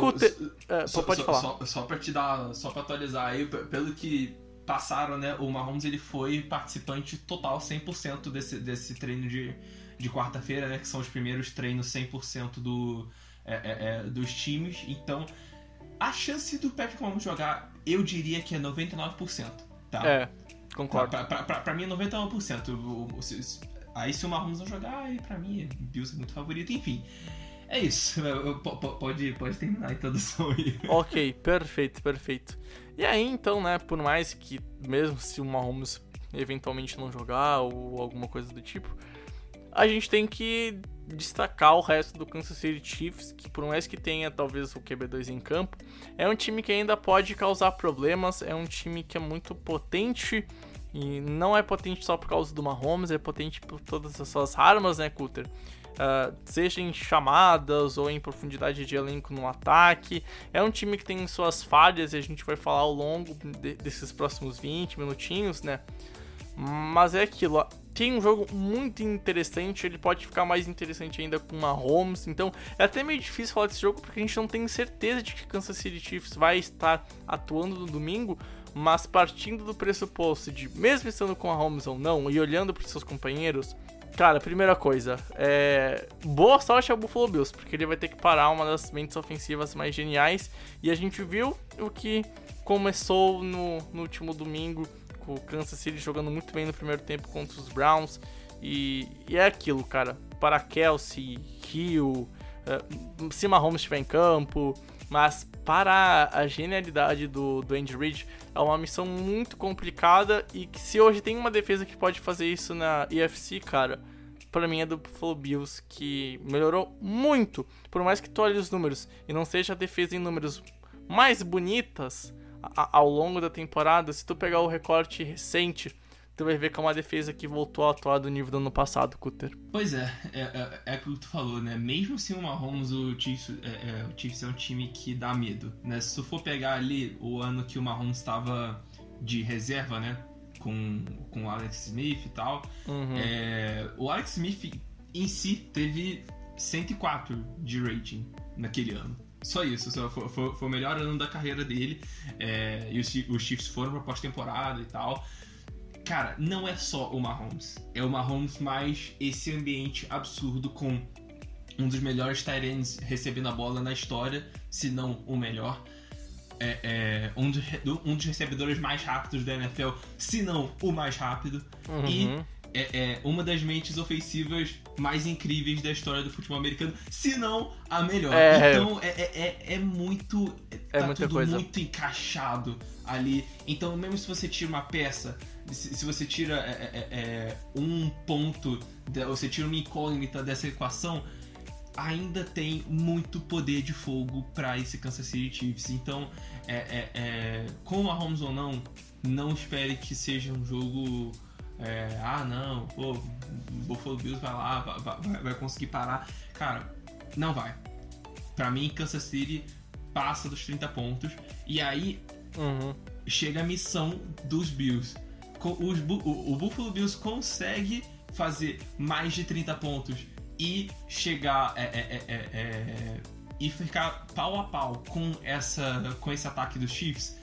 É, só, pode só, falar. Só, só pra te dar, só pra atualizar aí, pelo que passaram, né? O Mahomes ele foi participante total 100% desse, desse treino de, de quarta-feira, né? Que são os primeiros treinos 100% do, é, é, é, dos times. Então, a chance do Patrick Mahomes jogar, eu diria que é 99%, tá? É, concordo. Pra, pra, pra, pra mim é 99%. O, o, se, aí se o Mahomes não jogar, aí pra mim, Bills é muito favorito. Enfim, é isso. Pode, pode terminar a introdução aí. Ok, perfeito, perfeito. E aí, então, né, por mais que, mesmo se o Mahomes eventualmente não jogar ou alguma coisa do tipo, a gente tem que destacar o resto do Kansas City Chiefs, que por mais que tenha talvez o QB2 em campo, é um time que ainda pode causar problemas, é um time que é muito potente e não é potente só por causa do Mahomes, é potente por todas as suas armas, né, Cutter? Uh, seja em chamadas ou em profundidade de elenco no ataque. É um time que tem suas falhas e a gente vai falar ao longo de, desses próximos 20 minutinhos, né? Mas é aquilo, tem um jogo muito interessante, ele pode ficar mais interessante ainda com uma Holmes, então é até meio difícil falar desse jogo porque a gente não tem certeza de que Kansas City Chiefs vai estar atuando no domingo, mas partindo do pressuposto de mesmo estando com a Holmes ou não e olhando para seus companheiros, Cara, primeira coisa, é... boa sorte ao Buffalo Bills, porque ele vai ter que parar uma das mentes ofensivas mais geniais. E a gente viu o que começou no, no último domingo, com o Kansas City jogando muito bem no primeiro tempo contra os Browns. E, e é aquilo, cara. Para Kelsey, Hill, uh, se Mahomes estiver em campo, mas para a genialidade do, do Andy Reid, é uma missão muito complicada e que se hoje tem uma defesa que pode fazer isso na EFC, cara, para mim é do Buffalo Bills, que melhorou muito, por mais que tu olhe os números e não seja a defesa em números mais bonitas ao longo da temporada, se tu pegar o recorte recente tu vai ver que é uma defesa que voltou a atuar do nível do ano passado, Cutter. Pois é, é, é, é que tu falou, né? Mesmo sem o Mahomes, o Chiefs, é, é, o Chiefs é um time que dá medo, né? Se tu for pegar ali o ano que o Mahomes estava de reserva, né? Com, com o Alex Smith e tal, uhum. é, o Alex Smith em si teve 104 de rating naquele ano. Só isso, só foi, foi, foi, o melhor ano da carreira dele. É, e os, os Chiefs foram pra pós-temporada e tal. Cara, não é só o Mahomes. É o Mahomes mais esse ambiente absurdo com um dos melhores tight ends recebendo a bola na história, se não o melhor. É, é um, dos, um, dos, recebedores mais rápidos da NFL, se não o mais rápido. Uhum. E é, é, uma das mentes ofensivas mais incríveis da história do futebol americano, se não a melhor. É, então é, é, é, é muito. É tá tudo coisa. muito encaixado ali. Então, mesmo se você tira uma peça, se, se você tira é, um ponto, você tira uma incógnita dessa equação, ainda tem muito poder de fogo para esse Kansas City Chiefs. Então, é, é, é, com o Mahomes ou não, não espere que seja um jogo. É, ah, não, pô, o Buffalo Bills vai lá, vai, vai, conseguir parar. Cara, não vai. Para mim, Kansas City passa dos 30 pontos. E aí uhum. chega a missão dos Bills. Os, o, o Buffalo Bills consegue fazer mais de 30 pontos e chegar é, é, é, é, e ficar pau a pau com essa com esse ataque dos Chiefs?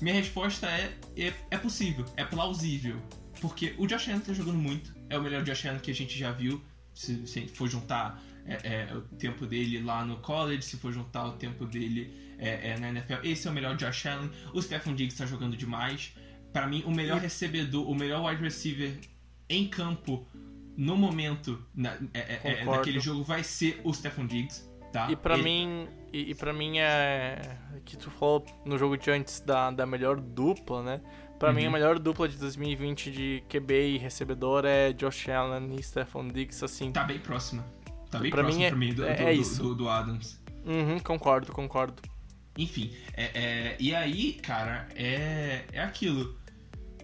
Minha resposta é, é, é possível, é plausível, porque o Josh Allen tá jogando muito, é o melhor Josh Allen que a gente já viu, se, se for juntar é, é, o tempo dele lá no college, se for juntar o tempo dele é, é, na NFL, esse é o melhor Josh Allen. O Stephen Diggs está jogando demais. Para mim, o melhor recebedor, o melhor wide receiver em campo no momento na, é, é, é daquele jogo vai ser o Stefan Diggs, tá? E para Ele... mim, e, e para mim é que tu falou no jogo de antes da, da melhor dupla, né? Para uhum. mim a melhor dupla de 2020 de QB e recebedor é Josh Allen e Stefan Diggs, assim. Tá bem próxima. Tá bem pra próximo mim é, pra mim do, é, do, é isso. Do, do, Adams. Uhum, concordo, concordo. Enfim, é, é, e aí, cara, é, é aquilo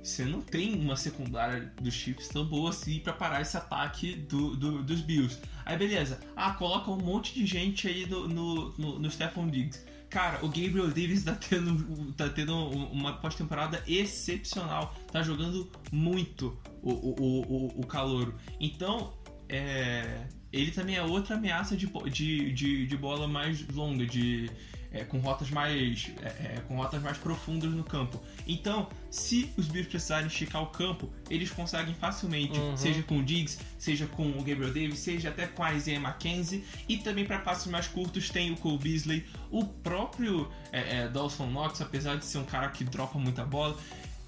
você não tem uma secundária dos Chiefs tão boa assim para parar esse ataque do, do, dos Bills. Aí beleza, ah, coloca um monte de gente aí no, no, no, no Stephon Diggs. Cara, o Gabriel Davis tá tendo, tá tendo uma pós-temporada excepcional. Tá jogando muito o, o, o, o calouro. Então, é, ele também é outra ameaça de, de, de, de bola mais longa, de, é, com rotas mais é, é, com rotas mais profundas no campo. Então, se os Bills precisarem esticar o campo, eles conseguem facilmente, uhum. seja com o Diggs, seja com o Gabriel Davis, seja até com a Isaiah McKenzie. E também para passos mais curtos tem o Cole Beasley, o próprio é, é, Dawson Knox, apesar de ser um cara que dropa muita bola.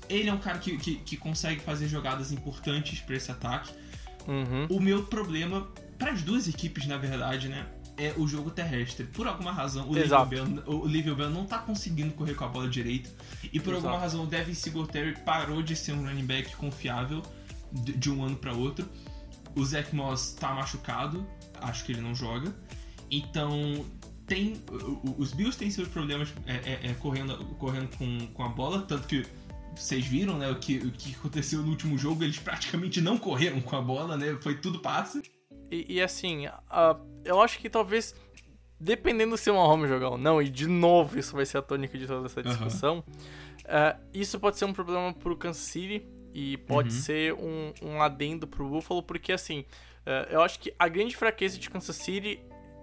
Ele é um cara que, que, que consegue fazer jogadas importantes para esse ataque. Uhum. O meu problema para as duas equipes, na verdade, né? É o jogo terrestre. Por alguma razão, o Liviu Bell, o Liviu Bell não tá conseguindo correr com a bola direito. E por Exato. alguma razão, o Devin Singletary parou de ser um running back confiável de, de um ano para outro. O Zach Moss tá machucado, acho que ele não joga. Então, tem os Bills têm seus problemas é, é, é, correndo, correndo com, com a bola, tanto que vocês viram né, o, que, o que aconteceu no último jogo, eles praticamente não correram com a bola, né? Foi tudo passe. E, e assim, a, eu acho que talvez, dependendo se o Mahomes jogar ou não, e de novo isso vai ser a tônica de toda essa discussão, uh, isso pode ser um problema pro Kansas City e pode uhum. ser um, um adendo pro Buffalo, porque assim, uh, eu acho que a grande fraqueza de Kansas City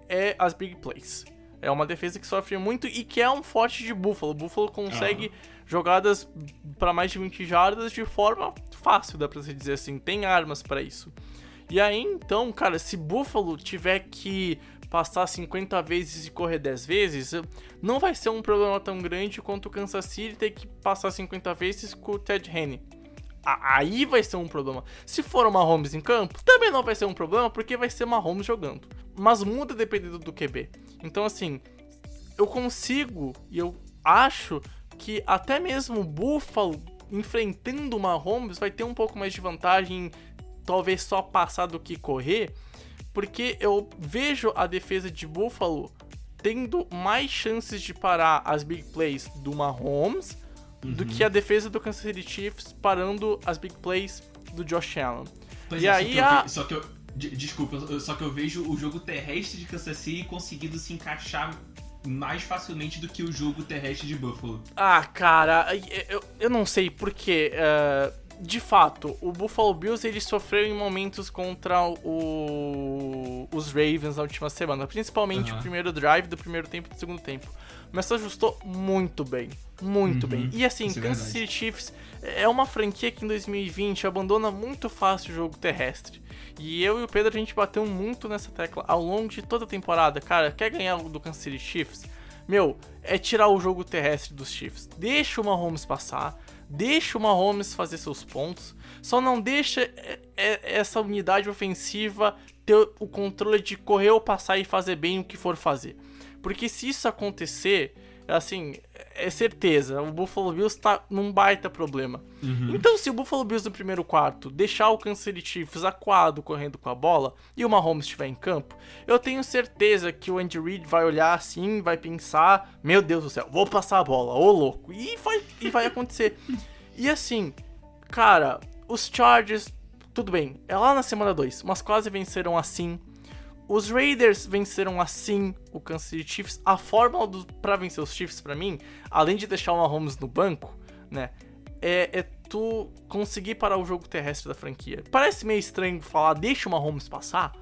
é as big plays. É uma defesa que sofre muito e que é um forte de Buffalo. Buffalo consegue uhum. jogadas para mais de 20 jardas de forma fácil, dá pra se dizer assim. Tem armas para isso. E aí, então, cara, se Buffalo tiver que passar 50 vezes e correr 10 vezes, não vai ser um problema tão grande quanto o Kansas City ter que passar 50 vezes com o Ted Henry. Aí vai ser um problema. Se for uma Holmes em campo, também não vai ser um problema, porque vai ser uma Holmes jogando. Mas muda dependendo do QB. Então, assim, eu consigo e eu acho que até mesmo o Buffalo enfrentando uma Holmes vai ter um pouco mais de vantagem talvez só passar do que correr, porque eu vejo a defesa de Buffalo tendo mais chances de parar as big plays do Mahomes uhum. do que a defesa do Kansas City Chiefs parando as big plays do Josh Allen. Pois e é, aí só que, a... eu, só que eu, desculpa, só que eu vejo o jogo terrestre de Kansas City conseguindo se encaixar mais facilmente do que o jogo terrestre de Buffalo. Ah, cara, eu, eu não sei porque. Uh de fato, o Buffalo Bills ele sofreu em momentos contra o os Ravens na última semana, principalmente Aham. o primeiro drive do primeiro tempo e do segundo tempo. Mas se ajustou muito bem, muito Uhum, bem. E assim, isso é Kansas verdade. City Chiefs é uma franquia que em 2020 abandona muito fácil o jogo terrestre. E eu e o Pedro a gente bateu muito nessa tecla ao longo de toda a temporada. Cara, quer ganhar do Kansas City Chiefs? Meu, é tirar o jogo terrestre dos Chiefs. Deixa o Mahomes passar, deixa o Mahomes fazer seus pontos, só não deixa é, é, essa unidade ofensiva ter o controle de correr ou passar e fazer bem o que for fazer. Porque se isso acontecer, assim, é certeza, o Buffalo Bills tá num baita problema. Então, se o Buffalo Bills no primeiro quarto deixar o Kansas City Chiefs acuado correndo com a bola e o Mahomes estiver em campo, eu tenho certeza que o Andy Reid vai olhar assim, vai pensar: Meu Deus do céu, vou passar a bola, ô louco. E vai, e vai acontecer. E assim, cara, os Chargers, tudo bem, é lá na semana 2, mas quase venceram assim. Os Raiders venceram assim o Kansas City Chiefs. A fórmula do, pra vencer os Chiefs, pra mim, além de deixar o Mahomes no banco, né? É, é tu conseguir parar o jogo terrestre da franquia. Parece meio estranho falar, deixa o Mahomes passar.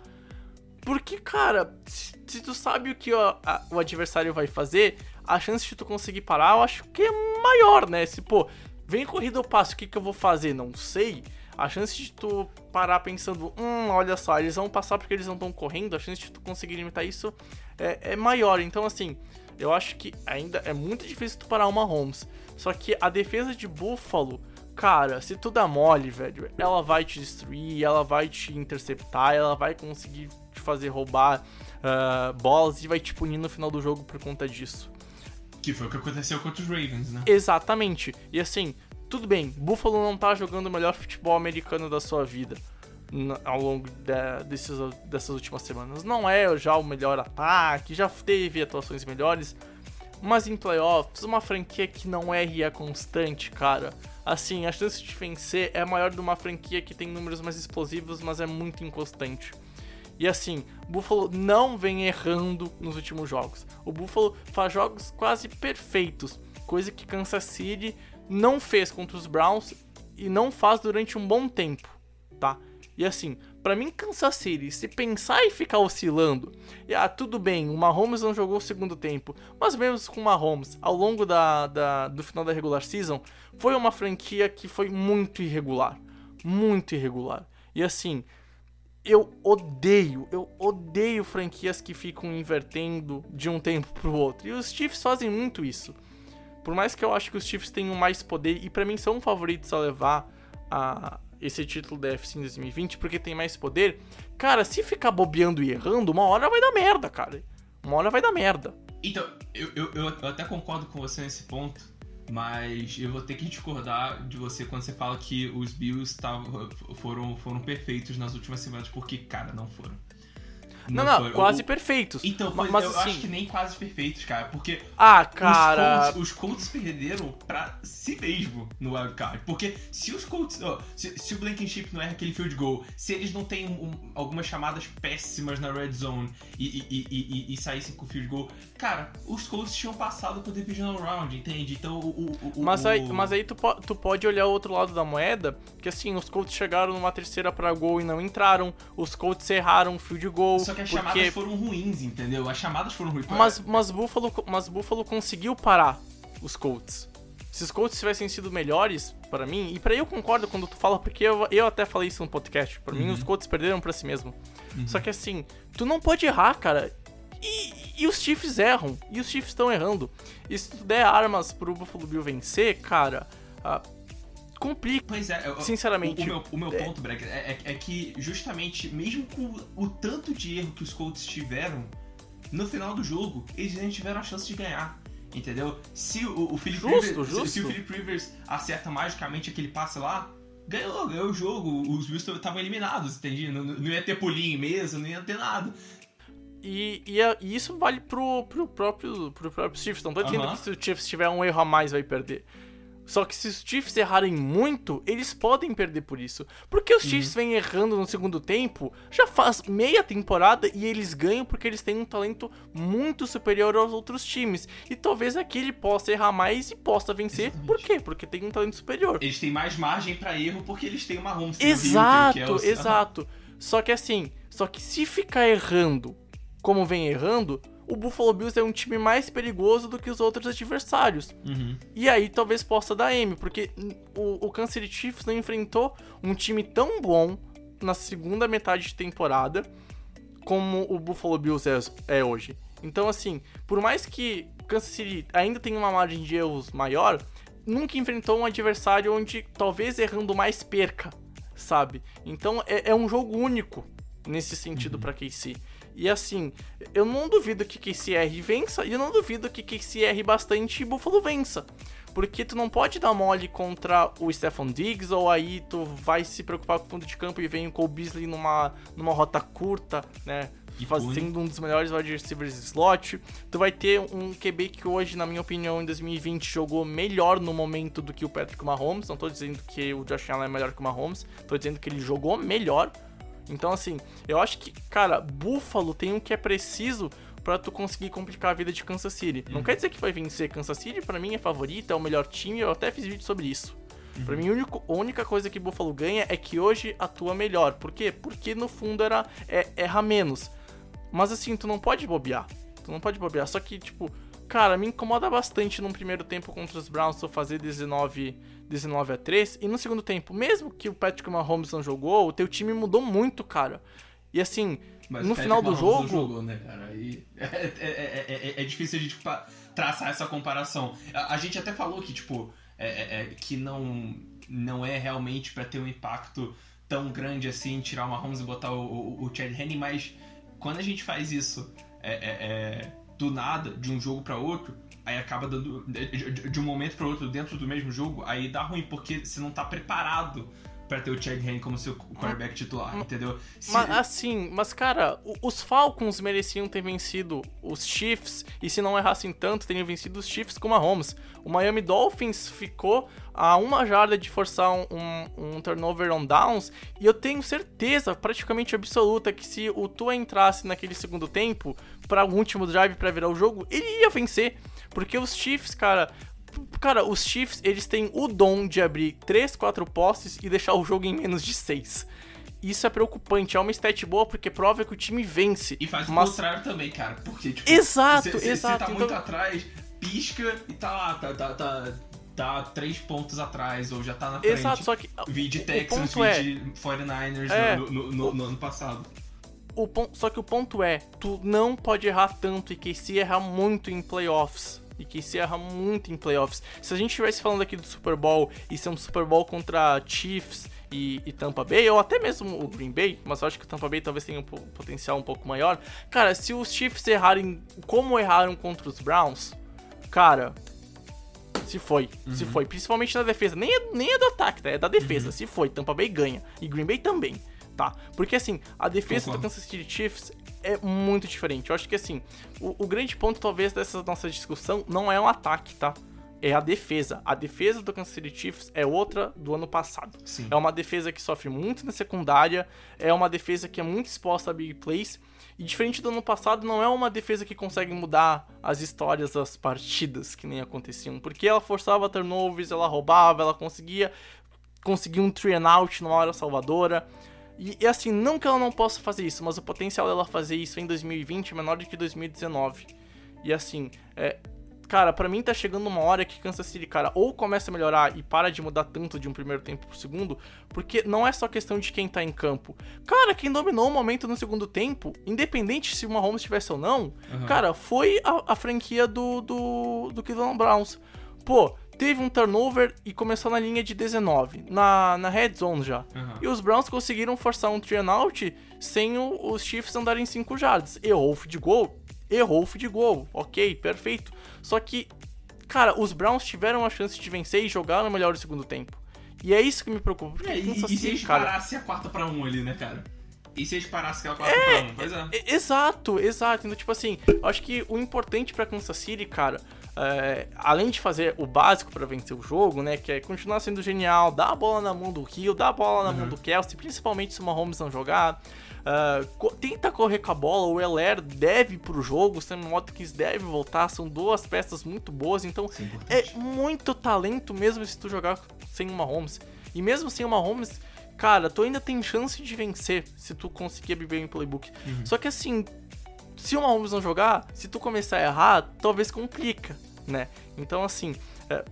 Porque, cara, se, se tu sabe o que o, a- o adversário vai fazer, a chance de tu conseguir parar, eu acho que é maior, né? Se, pô, vem corrida eu passo, o que, que eu vou fazer? Não sei. A chance de tu parar pensando, hum, olha só, eles vão passar porque eles não estão correndo, a chance de tu conseguir limitar isso é, é maior. Então, assim, eu acho que ainda é muito difícil tu parar uma Holmes. Só que a defesa de Buffalo, cara, se tu dá mole, velho, ela vai te destruir, ela vai te interceptar, ela vai conseguir te fazer roubar ah, bolas e vai te punir no final do jogo por conta disso. Que foi o que aconteceu contra os Ravens, né? Exatamente. E assim, tudo bem, Buffalo não tá jogando o melhor futebol americano da sua vida ao longo de- desses, dessas últimas semanas. Não é já o melhor ataque, já teve atuações melhores, mas em playoffs, uma franquia que não erra e é constante, cara. Assim, a chance de vencer é maior de uma franquia que tem números mais explosivos, mas é muito inconstante. E assim, Buffalo não vem errando nos últimos jogos. O Buffalo faz jogos quase perfeitos, coisa que Kansas City não fez contra os Browns e não faz durante um bom tempo, tá? E assim, pra mim Kansas City, se pensar e ficar oscilando, e, ah, tudo bem, o Mahomes não jogou o segundo tempo, mas mesmo com o Mahomes, ao longo da, da- do final da regular season, foi uma franquia que foi muito irregular, muito irregular. E assim, eu odeio, eu odeio franquias que ficam invertendo de um tempo pro outro. E os Chiefs fazem muito isso. Por mais que eu acho que os Chiefs tenham mais poder e pra mim são favoritos a levar a esse título da FC em 2020 porque tem mais poder. Cara, se ficar bobeando e errando, uma hora vai dar merda, cara. Uma hora vai dar merda. Então, eu, eu eu até concordo com você nesse ponto, mas eu vou ter que discordar de você quando você fala que os Bills tavam, foram, foram perfeitos nas últimas semanas, porque, cara, não foram. Não, não, foram. quase O- perfeitos. Então, Ma- mas, mas eu assim, acho que nem quase perfeitos, cara, porque ah, cara, os, Colts, os Colts perderam pra si mesmo no wildcard. Porque se os Colts. ó, se, se o Blankenship não erra aquele field goal, se eles não têm um- algumas chamadas péssimas na red zone e, e, e, e- e saíssem com o field goal, cara, os Colts tinham passado pro divisional round, entende? Então o. o, o Mas aí, mas aí tu, po- tu pode olhar o outro lado da moeda, que assim, os Colts chegaram numa terceira pra gol e não entraram, os Colts erraram o field goal, Só que as porque... chamadas foram ruins, entendeu? As chamadas foram ruins. Mas, mas, Buffalo, mas Buffalo conseguiu parar os Colts. Se os Colts tivessem sido melhores, pra mim, e pra eu concordo quando tu fala, porque eu, eu até falei isso no podcast, pra mim os Colts perderam pra si mesmo. Só que assim, tu não pode errar, cara. E, e os Chiefs erram, e os Chiefs estão errando. E se tu der armas pro Buffalo Bill vencer, cara, ah, complica. Pois é, eu- Sinceramente, O, o meu, o meu ponto, Breck, é, é- é que justamente, mesmo com o tanto de erro que os Colts tiveram, no final do jogo, eles ainda tiveram a chance de ganhar. Entendeu? Se o, o Philip Justo, Rivers, se- Se, justo. o Philip Rivers acerta magicamente aquele passe lá, ganhou, ganhou o jogo. Os Bills estavam eliminados, entendi? Não, não ia ter pulinho em mesa, não ia ter nada. E, e, a- e isso vale pro, pro, próprio, pro próprio Chiefs. Não tô dizendo que se o Chiefs tiver um erro a mais, vai perder. Só que se os Chiefs errarem muito, eles podem perder por isso. Porque os Chiefs vêm errando no segundo tempo, já faz meia temporada e eles ganham porque eles têm um talento muito superior aos outros times. E talvez aquele possa errar mais e possa vencer. Por quê? Porque tem um talento superior. Eles têm mais margem pra erro porque eles têm uma home Exato, exato. Só que assim, só que se ficar errando como vem errando, o Buffalo Bills é um time mais perigoso do que os outros adversários. Uhum. E aí talvez possa dar M, porque o, o Kansas City Chiefs não enfrentou um time tão bom na segunda metade de temporada como o Buffalo Bills é, é hoje. Então, assim, por mais que Kansas City ainda tenha uma margem de erros maior, nunca enfrentou um adversário onde talvez errando mais perca, sabe? Então é, é um jogo único nesse sentido uhum. para KC. E assim, eu não duvido que KCR vença, e eu não duvido que KCR bastante e Buffalo vença. Porque tu não pode dar mole contra o Stephon Diggs, ou aí tu vai se preocupar com o fundo de campo e vem com o Beasley numa, numa rota curta, né? E fazendo um dos melhores wide receivers slot. Tu vai ter um QB que hoje, na minha opinião, em 2020 jogou melhor no momento do que o Patrick Mahomes. Não tô dizendo que o Josh Allen é melhor que o Mahomes, tô dizendo que ele jogou melhor. Então, assim, eu acho que, cara, Buffalo tem o que é preciso para tu conseguir complicar a vida de Kansas City. Uhum. Não quer dizer que vai vencer Kansas City, para mim é favorita, é o melhor time, eu até fiz vídeo sobre isso. Uhum. Pra mim, a única coisa que Buffalo ganha é que hoje atua melhor. Por quê? Porque no fundo era é, erra menos. Mas assim, tu não pode bobear. Tu não pode bobear. Só que, tipo, cara, me incomoda bastante no primeiro tempo contra os Browns eu fazer 19, 19 a 3. E no segundo tempo, mesmo que o Patrick Mahomes não jogou, o teu time mudou muito, cara. E assim, Mas no final do jogo. Não jogou, né, cara? E é, é, é, é, difícil a gente traçar essa comparação. A, a gente até falou que, tipo, que não, não é realmente para ter um impacto tão grande assim, tirar o Mahomes e botar o, o, o Chad Henne, mas quando a gente faz isso é, é, é, do nada, de um jogo para outro, aí acaba dando. De, de um momento para outro dentro do mesmo jogo, aí dá ruim, porque você não tá preparado para ter o Chad Henne como seu quarterback titular, entendeu? Se... Mas assim, mas cara, os Falcons mereciam ter vencido os Chiefs e se não errassem tanto, teriam vencido os Chiefs com a Holmes. O Miami Dolphins ficou a uma jarda de forçar um, um, um, turnover on downs e eu tenho certeza, praticamente absoluta, que se o Tua entrasse naquele segundo tempo para o último drive para virar o jogo, ele ia vencer. Porque os Chiefs, cara, Cara, os Chiefs, eles têm o dom de abrir 3, 4 postes e deixar o jogo em menos de 6. Isso é preocupante, é uma stat boa porque prova que o time vence. E faz mas... o contrário também, cara. Porque, tipo, exato, cê, exato. Você tá muito então... atrás, pisca e tá lá, tá, tá, tá, tá três pontos atrás, ou já tá na frente. Exato, só que. Vide Texans, vide é... 49ers é... no, no, no, no ano passado. O ponto, só que o ponto é, tu não pode errar tanto e que se errar muito em playoffs e que se erra muito em playoffs. Se a gente estivesse falando aqui do Super Bowl e ser um Super Bowl contra Chiefs e, e, Tampa Bay, ou até mesmo o Green Bay, mas eu acho que o Tampa Bay talvez tenha um potencial um pouco maior. Cara, se os Chiefs errarem como erraram contra os Browns, cara, se foi, uhum. se foi. Principalmente na defesa. Nem é, nem é do ataque, tá? É da defesa. Uhum. Se foi, Tampa Bay ganha. E Green Bay também, tá? Porque assim, a defesa do Kansas City Chiefs é muito diferente. Eu acho que assim, o, o grande ponto talvez dessa nossa discussão não é o ataque, tá? é a defesa. A defesa do Kansas City Chiefs é outra do ano passado. Sim. É uma defesa que sofre muito na secundária, é uma defesa que é muito exposta a big plays. E diferente do ano passado, não é uma defesa que consegue mudar as histórias das partidas que nem aconteciam. Porque ela forçava turnovers, ela roubava, ela conseguia conseguir um three and out numa hora salvadora. E, e, assim, não que ela não possa fazer isso, mas o potencial dela fazer isso em 2020 é menor do que 2019. E assim, é, cara, para mim tá chegando uma hora que Kansas City, cara, ou começa a melhorar e para de mudar tanto de um primeiro tempo pro segundo, porque não é só questão de quem tá em campo. Cara, quem dominou o momento no segundo tempo, independente se o Mahomes tivesse ou não, uhum. cara, foi a, a, franquia do, do, do Cleveland Browns. Pô, teve um turnover e começou na linha de 19, na, na red zone já. Uhum. E os Browns conseguiram forçar um three and out sem o, os Chiefs andarem 5 jardas. Errou o feed goal? Errou o feed goal. Ok, perfeito. Só que, cara, os Browns tiveram a chance de vencer e jogaram melhor no segundo tempo. E é isso que me preocupa. Porque é, e, e se eles cara... parassem a quarta pra um ali, né, cara? E se eles parassem aquela quarta é, pra um? Pois é. é. Exato, exato. Então, tipo assim, eu acho que o importante pra Kansas City, cara, é, além de fazer o básico para vencer o jogo, né, que é continuar sendo genial, dar a bola na mão do Rio, dar a bola na uhum. mão do Kelsey, principalmente se o Mahomes não jogar, uh, tenta correr com a bola, o Heller deve pro jogo, o Sam Watkins deve voltar, são duas peças muito boas, então Sim, é muito talento mesmo se tu jogar sem o Mahomes. E mesmo sem o Mahomes, cara, tu ainda tem chance de vencer se tu conseguir abrir bem o playbook. Só que assim, se o Mahomes não jogar, se tu começar a errar, talvez complica, né? Então assim, é,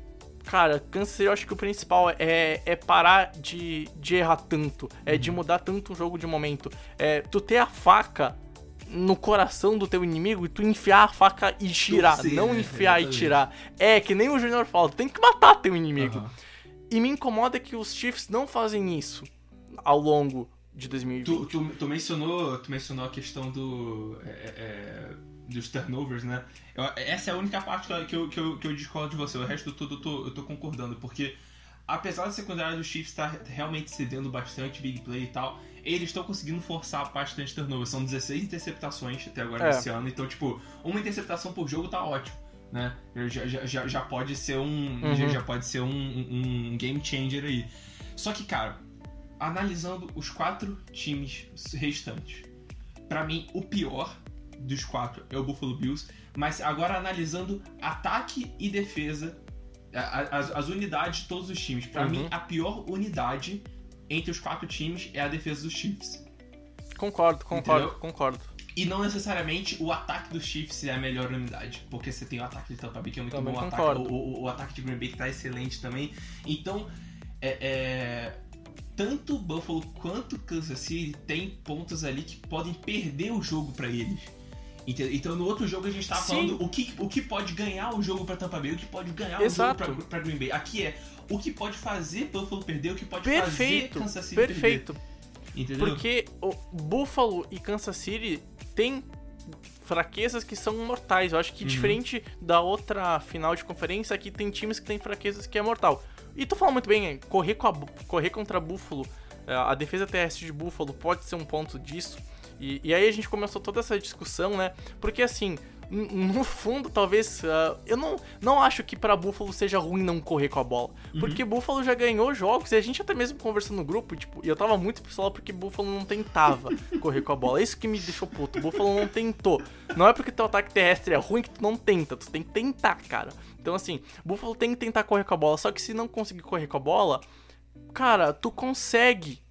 cara, Kansas City eu acho que o principal é, é parar de, de errar tanto, é de mudar tanto o jogo de momento. É tu ter a faca no coração do teu inimigo e tu enfiar a faca e tirar, Torcer, não enfiar e tirar. É, que nem o Junior fala, tu tem que matar teu inimigo. Aham. E me incomoda que os Chiefs não fazem isso ao longo de 2020. Tu, tu, tu mencionou, tu mencionou a questão do, é, é, dos turnovers, né? Eu- essa é a única parte que eu, que eu, que eu, discordo de você. O resto do tudo eu tô, eu tô concordando, porque apesar da secundária dos Chiefs estar realmente cedendo bastante big play e tal, eles estão conseguindo forçar bastante turnover. São 16 interceptações até agora É. ano, então, tipo, uma interceptação por jogo tá ótimo. Né? Já, já, já, já pode ser um. Uhum. Já, já pode ser um, um game changer aí. Só que, cara, analisando os quatro times restantes, Pra mim o pior dos quatro é o Buffalo Bills, mas agora analisando ataque e defesa, as, as unidades de todos os times, Pra Uhum. mim a pior unidade entre os quatro times é a defesa dos Chiefs. Concordo, concordo, Entendeu? concordo. E não necessariamente o ataque dos Chiefs é a melhor unidade, porque você tem o ataque de Tampa Bay que é muito Também bom, o ataque, o, o- o ataque de Green Bay que tá excelente também. Então, é, é, tanto Buffalo quanto Kansas City tem pontos ali que podem perder o jogo pra eles. Então no outro jogo a gente tava Sim. falando o que, o que pode ganhar o jogo pra Tampa Bay, o que pode ganhar Exato. o jogo pra, pra Green Bay. Aqui é o que pode fazer Buffalo perder, o que pode Perfeito, fazer Kansas City perfeito. perder. Entendeu? Porque o Buffalo e Kansas City tem fraquezas que são mortais. Eu acho que Uhum. diferente da outra final de conferência, aqui tem times que tem fraquezas que é mortal. E tu fala muito bem, correr, com a correr contra Buffalo, eh, a defesa terrestre de Buffalo pode ser um ponto disso. E, e aí a gente começou toda essa discussão, né? Porque assim, no fundo, talvez. ah, eu não, não acho que pra Buffalo seja ruim não correr com a bola. Porque Buffalo já ganhou jogos, e a gente até mesmo conversando no grupo, tipo, e eu tava muito pistola porque Buffalo não tentava correr com a bola. É isso que me deixou puto. Buffalo não tentou. Não é porque teu ataque terrestre é ruim que tu não tenta, tu tem que tentar, cara. Então assim, Buffalo tem que tentar correr com a bola, só que se não conseguir correr com a bola, cara, tu consegue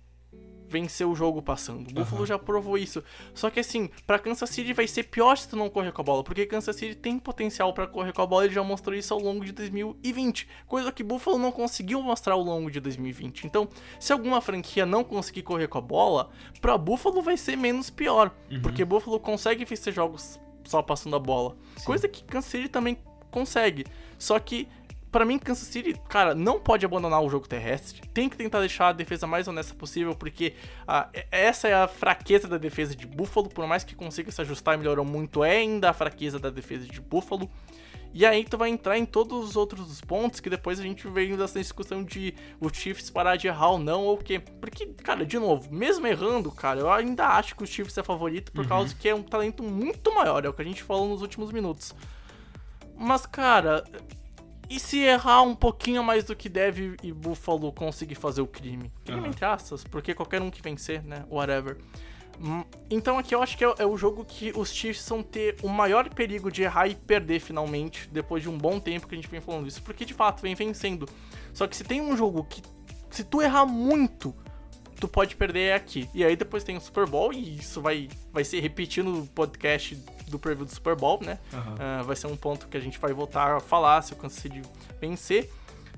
vencer o jogo passando. O Buffalo Aham. já provou isso. Só que assim, pra Kansas City vai ser pior se tu não correr com a bola, porque Kansas City tem potencial pra correr com a bola, ele já mostrou isso ao longo de 2020, coisa que Buffalo não conseguiu mostrar ao longo de 2020. Então, se alguma franquia não conseguir correr com a bola, pra Buffalo vai ser menos pior, porque Buffalo consegue vencer jogos só passando a bola, coisa que Kansas City também consegue. Só que Pra mim, Kansas City, cara, não pode abandonar o jogo terrestre. Tem que tentar deixar a defesa mais honesta possível, porque ah, essa é a fraqueza da defesa de Buffalo. Por mais que consiga se ajustar e melhorou muito, é ainda a fraqueza da defesa de Buffalo. E aí tu vai entrar em todos os outros pontos que depois a gente vem dessa discussão de o Chiefs parar de errar ou não, ou o quê. Porque, cara, de novo, mesmo errando, cara, eu ainda acho que o Chiefs é favorito por causa que é um talento muito maior, é o que a gente falou nos últimos minutos. Mas, cara, e se errar um pouquinho mais do que deve e Buffalo conseguir fazer o crime? Crime Aham. entre aspas, porque qualquer um que vencer, né? Whatever. Hum, Então aqui eu acho que é, é o jogo que os Chiefs vão ter o maior perigo de errar e perder finalmente, depois de um bom tempo que a gente vem falando isso, porque de fato vem vencendo. Só que se tem um jogo que, se tu errar muito, tu pode perder é aqui. E aí depois tem o Super Bowl, e isso vai, vai ser repetindo o podcast do preview do Super Bowl, né? Aham. Ah, vai ser um ponto que a gente vai voltar a falar se o Kansas City vencer.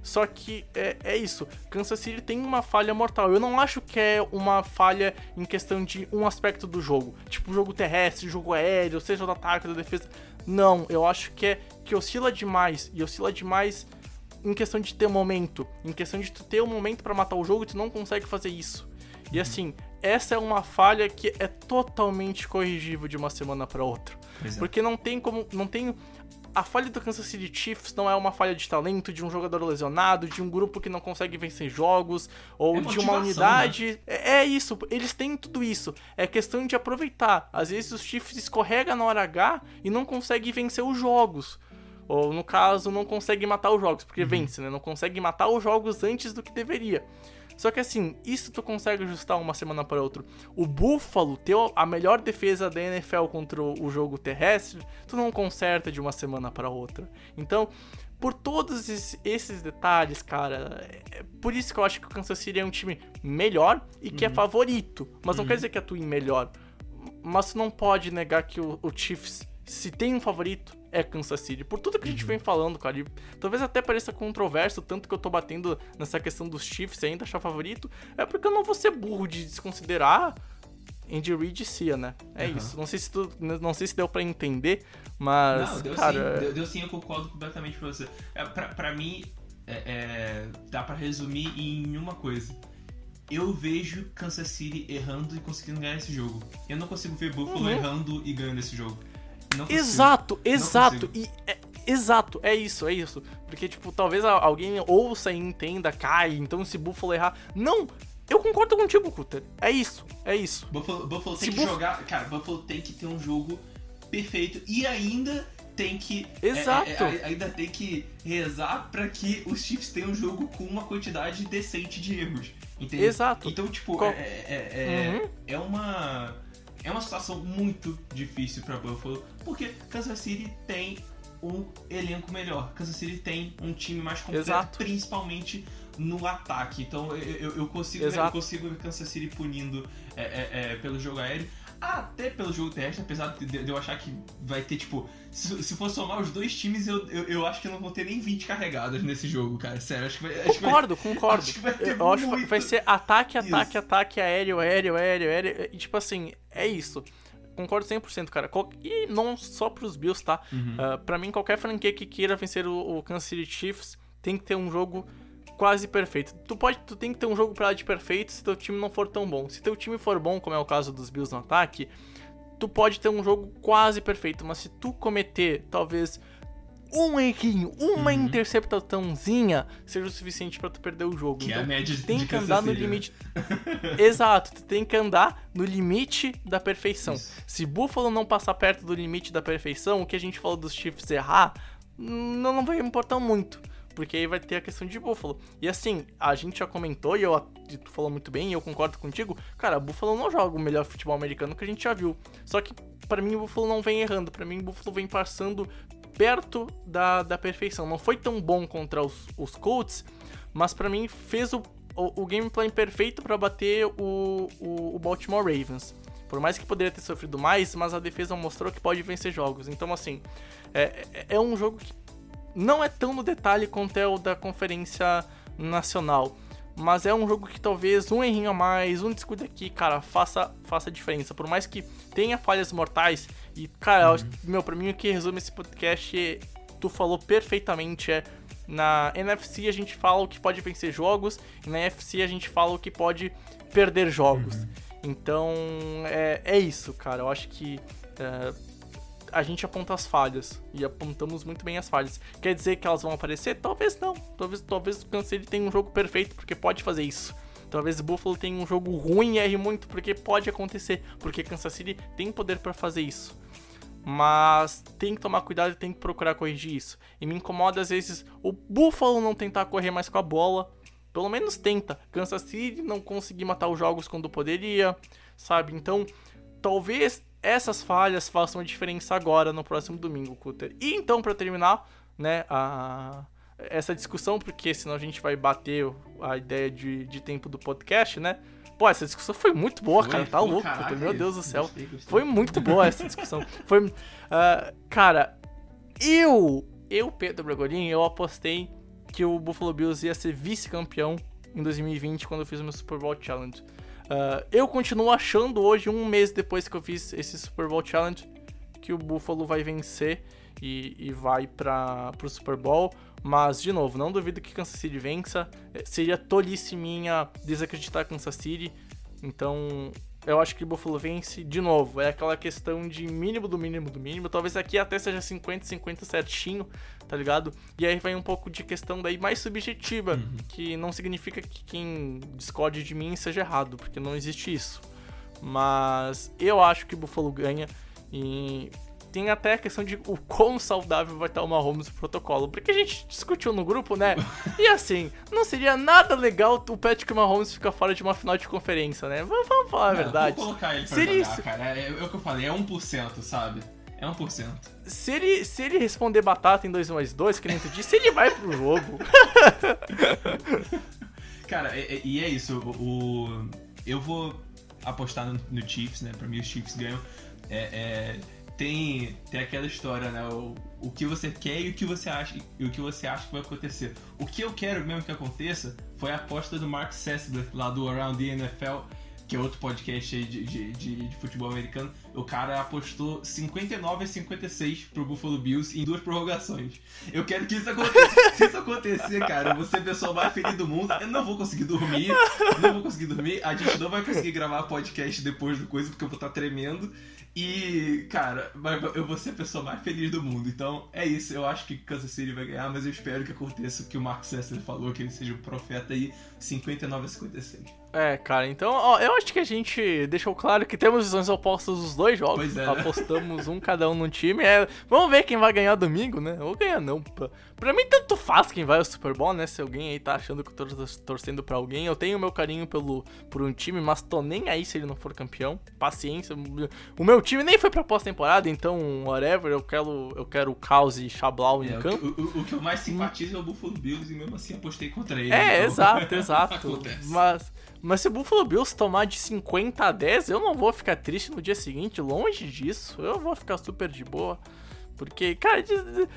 Só que é, é isso, Kansas City tem uma falha mortal. Eu não acho que é uma falha em questão de um aspecto do jogo, tipo jogo terrestre, jogo aéreo, seja do ataque ou da defesa. Não, eu acho que é que oscila demais e oscila demais em questão de ter momento, em questão de tu ter um momento pra matar o jogo e tu não consegue fazer isso. E assim, essa é uma falha que é totalmente corrigível de uma semana pra outra. É. Porque não tem como. Não tem. A falha do Kansas City Chiefs não é uma falha de talento, de um jogador lesionado, de um grupo que não consegue vencer jogos, ou É de uma motivação, unidade. É, é isso, eles têm tudo isso. É questão de aproveitar. Às vezes os Chiefs escorregam na hora H e não conseguem vencer os jogos. Ou no caso, não consegue matar os jogos, porque vence, né? Não consegue matar os jogos antes do que deveria. Só que assim, isso tu consegue ajustar uma semana para outra. O Buffalo ter a melhor defesa da NFL contra o jogo terrestre, tu não conserta de uma semana para outra. Então, por todos esses detalhes, cara, é por isso que eu acho que o Kansas City é um time melhor e que é uhum. é favorito. Mas não uhum. quer dizer que atue melhor. Mas tu não pode negar que o, o Chiefs, se tem um favorito, é Kansas City. Por tudo que a gente uhum. vem falando, cara. E talvez até pareça controverso, tanto que eu tô batendo nessa questão dos Chiefs ainda achar favorito. É porque eu não vou ser burro de desconsiderar Andy Reid e Cia, né? É uhum. isso. Não sei se tu, não sei se deu para entender, mas não, deu cara, sim, deu, deu, sim, eu concordo completamente com você. É, pra, pra mim, é, é, dá para resumir em uma coisa. Eu vejo Kansas City errando e conseguindo ganhar esse jogo. Eu não consigo ver Buffalo uhum. errando e ganhando esse jogo. Exato, exato. E é, exato, é isso, é isso. Porque, tipo, talvez alguém ouça e entenda, cai, então se Buffalo errar. Não! Eu concordo contigo, Cutter. É isso, é isso. Buffalo, Buffalo tem se que Buff... jogar. Cara, Buffalo tem que ter um jogo perfeito e ainda tem que. Exato. É, é, ainda tem que rezar para que os Chiefs tenham um jogo com uma quantidade decente de erros. Entendeu? Exato. Então, tipo, Qual... é, é, é, uhum. é uma é uma situação muito difícil para Buffalo, porque Kansas City tem um elenco melhor. Kansas City tem um time mais completo, Exato. principalmente no ataque. Então eu, eu consigo, eu consigo ver Kansas City punindo é, é, é, pelo jogo aéreo até pelo jogo terrestre, apesar de, eu achar que vai ter, tipo, se, se for somar os dois times, eu, eu, eu, acho que não vão ter nem 20 carregadas nesse jogo, cara. Sério, acho que vai. Acho concordo, que vai, concordo. Acho que vai ter eu acho que vai ser ataque, ataque, isso. ataque, aéreo, aéreo, aéreo, aéreo. E, tipo assim, é isso. Concordo 100%, cara. E não só pros Bills, tá? Uhum. Uh, pra mim, qualquer franquia que queira vencer o, o Kansas City Chiefs tem que ter um jogo quase perfeito. Tu pode, tu tem que ter um jogo pra lá de perfeito se teu time não for tão bom. Se teu time for bom, como é o caso dos Bills no ataque, tu pode ter um jogo quase perfeito, mas se tu cometer talvez um errinho, uma uhum. interceptaçãozinha seja o suficiente para tu perder o jogo. Que então, é a então, média tu tem de que andar no limite. Exato, tu tem que andar no limite da perfeição. Isso. Se Buffalo não passar perto do limite da perfeição, o que a gente falou dos Chiefs errar, não, não vai importar muito. Porque aí vai ter a questão de Buffalo. E assim, a gente já comentou, e eu, tu falou muito bem, e eu concordo contigo. Cara, Buffalo não joga o melhor futebol americano que a gente já viu. Só que, para mim, o Buffalo não vem errando. para mim, o Buffalo vem passando perto da, da perfeição. Não foi tão bom contra os, os Colts, mas para mim fez o, o, o gameplay perfeito para bater o, o, o Baltimore Ravens. Por mais que poderia ter sofrido mais, mas a defesa mostrou que pode vencer jogos. Então, assim, é, é, é um jogo que não é tão no detalhe quanto é o da Conferência Nacional. Mas é um jogo que talvez um errinho a mais, um descuido aqui, cara, faça, faça diferença. Por mais que tenha falhas mortais. E, cara, uhum. meu, pra mim o que resume esse podcast, é, tu falou perfeitamente, é. Na NFC a gente fala o que pode vencer jogos, e na NFC a gente fala o que pode perder jogos. Uhum. Então, é, é isso, cara. Eu acho que. É, a gente aponta as falhas e apontamos muito bem as falhas. Quer dizer que elas vão aparecer? Talvez não. Talvez, talvez o Kansas tenha um jogo perfeito porque pode fazer isso. Talvez o Buffalo tenha um jogo ruim e erre muito porque pode acontecer, porque Kansas City tem poder para fazer isso. Mas tem que tomar cuidado e tem que procurar corrigir isso. E me incomoda às vezes o Buffalo não tentar correr mais com a bola. Pelo menos tenta. Kansas City não conseguir matar os jogos quando poderia, sabe? Então, talvez essas falhas façam a diferença agora no próximo domingo, Cutter. E então, para terminar, né, a, essa discussão, porque senão a gente vai bater a ideia de, de tempo do podcast, né? Pô, essa discussão foi muito boa, foi, cara. Tá louco, caraca, Cutter. Meu Deus do céu. Gostei, gostei. Foi muito boa essa discussão. foi. Uh, cara, eu, eu, Pedro Bragolin, eu apostei que o Buffalo Bills ia ser vice-campeão em 2020 quando eu fiz o meu Super Bowl Challenge. Uh, eu continuo achando hoje, um mês depois que eu fiz esse Super Bowl Challenge, que o Buffalo vai vencer e, e vai para o Super Bowl. Mas, de novo, não duvido que Kansas City vença. É, seria tolice minha desacreditar Kansas City. Então, eu acho que o Buffalo vence de novo. É aquela questão de mínimo do mínimo do mínimo. Talvez aqui até seja 50, 50 certinho, tá ligado? E aí vai um pouco de questão daí mais subjetiva, uhum. que não significa que quem discorde de mim seja errado, porque não existe isso. Mas eu acho que o Buffalo ganha e tem até a questão de o quão saudável vai estar o Mahomes no protocolo. Porque a gente discutiu no grupo, né? E assim, não seria nada legal o Patrick Mahomes ficar fora de uma final de conferência, né? Vamos, vamos falar a Não, verdade. Vou colocar ele pra Seria jogar, isso- cara. É, é o que eu falei, é 1%, sabe? É 1%. Se ele, se ele responder batata em 2 mais 2, que nem tu disse, ele vai pro jogo. Cara, é- é- e é isso. O, o- eu vou apostar no, no Chiefs, né? Pra mim, os Chiefs ganham. É, é, tem, tem aquela história, né? O, o que você quer e o que você acha e o que você acha que vai acontecer. O que eu quero mesmo que aconteça foi a aposta do Mark Sessler, lá do Around the NFL, que é outro podcast de, de, de- de futebol americano. O cara apostou 59 a 56 pro Buffalo Bills em duas prorrogações. Eu quero que isso aconteça. Se isso acontecer, cara, eu vou ser a pessoa mais feliz do mundo. Eu não vou conseguir dormir. Não vou conseguir dormir. A gente não vai conseguir gravar podcast depois do coisa, porque eu vou estar tremendo. E, cara, eu vou ser a pessoa mais feliz do mundo. Então, é isso. Eu acho que Kansas City vai ganhar, mas eu espero que aconteça o que o Mark Sessler falou, que ele seja um profeta aí, 59 a 56. É, cara, então, ó, eu acho que a gente deixou claro que temos visões opostas dos dois jogos. Pois é, né? Apostamos um cada um no time. É, vamos ver quem vai ganhar domingo, né? Ou ganhar não. Pra, pra mim, tanto faz quem vai ao Super Bowl, né? Se alguém aí tá achando que eu tô torcendo pra alguém. Eu tenho meu carinho pelo, por um time, mas tô nem aí se ele não for campeão. Paciência. O meu time nem foi pra pós-temporada, então, whatever. Eu quero, eu quero o caos e Chablau em É, o, campo. que- o- o que eu mais simpatizo é o Buffalo Bills e mesmo assim apostei contra ele. É, então- exato, exato. Acontece. Mas, mas se o Buffalo Bills tomar de 50 a 10, eu não vou ficar triste no dia seguinte, longe disso. Eu vou ficar super de boa. Porque, cara, de- de-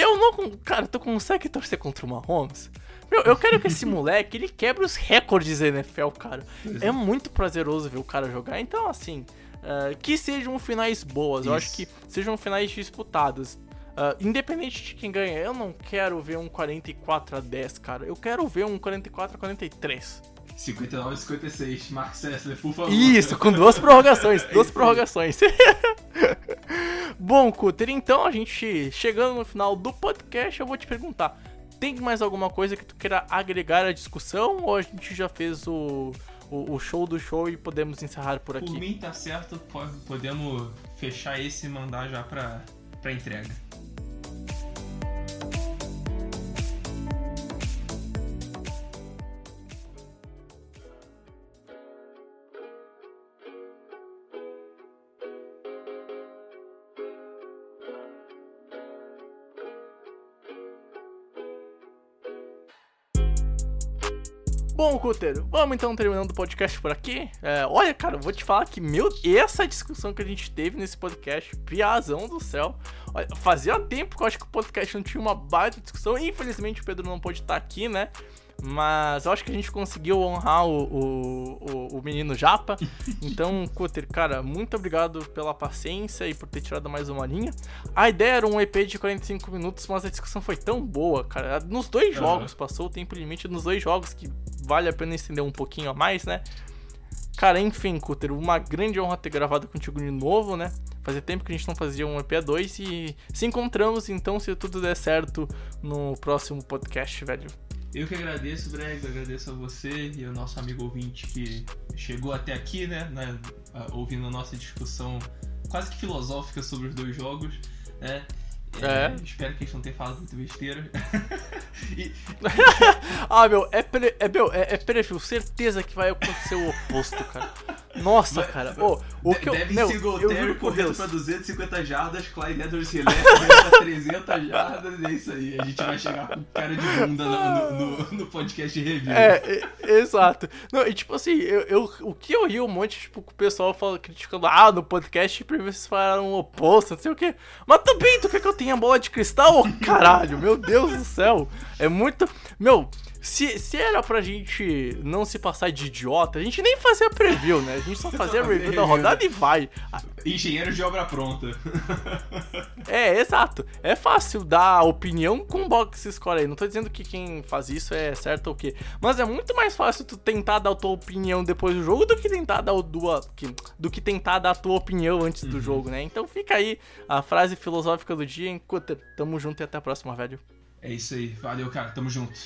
eu não. Cara, tu consegue torcer contra o Mahomes? Meu, eu quero que esse moleque ele quebre os recordes da NFL, cara. É muito prazeroso ver o cara jogar. Então, assim, eh, que sejam finais boas. Eu acho Isso. que sejam finais disputadas. Ah, independente de quem ganha, eu não quero ver um 44 a 10, cara. Eu quero ver um 44 a 43. 59 a 56, Mark Sessler, por favor. Isso, com duas prorrogações, duas isso prorrogações. Bom, Cutter, então a gente chegando no final do podcast, eu vou te perguntar: tem mais alguma coisa que tu queira agregar à discussão ou a gente já fez o, o, o show do show e podemos encerrar por Por aqui? mim tá certo, po- podemos fechar esse e mandar já pra, pra entrega. Bom, Cutter, vamos então terminando o podcast por aqui. É, olha, cara, eu vou te falar que, meu, essa discussão que a gente teve nesse podcast, piazão do céu. Olha, fazia tempo que eu acho que o podcast não tinha uma baita discussão. Infelizmente o Pedro não pôde estar aqui, né? Mas eu acho que a gente conseguiu honrar o, o, o, o menino Japa. Então, Cutter, cara, muito obrigado pela paciência e por ter tirado mais uma linha. A ideia era um EP de 45 minutos, mas a discussão foi tão boa, cara. Nos dois Aham. jogos, passou o tempo limite nos dois jogos, que vale a pena estender um pouquinho a mais, né? Cara, enfim, Cutter, uma grande honra ter gravado contigo de novo, né? Fazia tempo que a gente não fazia um EP a 2 e se encontramos, então, se tudo der certo, no próximo podcast, velho. Eu que agradeço, Bregs, agradeço a você e ao nosso amigo ouvinte que chegou até aqui, né, né, ouvindo a nossa discussão quase que filosófica sobre os dois jogos, né. É. Espero que eles não tenham falado muito besteira. e, Ah, meu, é, pre, é, meu, é, é perfil, certeza que vai acontecer o oposto, cara. Nossa, Vai- cara. Ô, o que eu. Devin eu Singletary correndo pra 250 jardas, Clyde Edwards Hiller pra 300 jardas, é isso aí. A gente vai chegar com cara de bunda no, no, no- podcast review. É, é, exato. Não, e tipo assim, eu, eu- o que eu ri um monte, tipo, com o pessoal fala, criticando, ah, no podcast pra vocês falaram o oposto, não sei o quê. Mas também, tu quer que eu tenha bola de cristal? Ô, caralho, meu Deus do céu. É muito. Meu, se, se era pra gente não se passar de idiota, a gente nem fazia preview, né? A gente só fazia review da rodada né? e vai. Engenheiros de obra pronta. É, exato. É fácil dar opinião com box score aí. Não tô dizendo que quem faz isso é certo ou o quê. Mas é muito mais fácil tu tentar dar a tua opinião depois do jogo do que tentar dar o tua, que- do que tentar dar a tua opinião antes do jogo, né? Então fica aí a frase filosófica do dia. Enquanto tamo junto e até a próxima, velho. É isso aí. Valeu, cara. Tamo junto.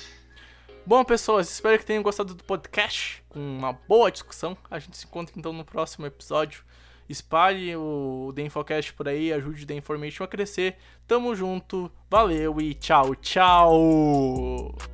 Bom, pessoas, espero que tenham gostado do podcast, com uma boa discussão. A gente se encontra então no próximo episódio. Espalhe o The Infocast por aí, ajude o The Information a crescer. Tamo junto, valeu e tchau, tchau!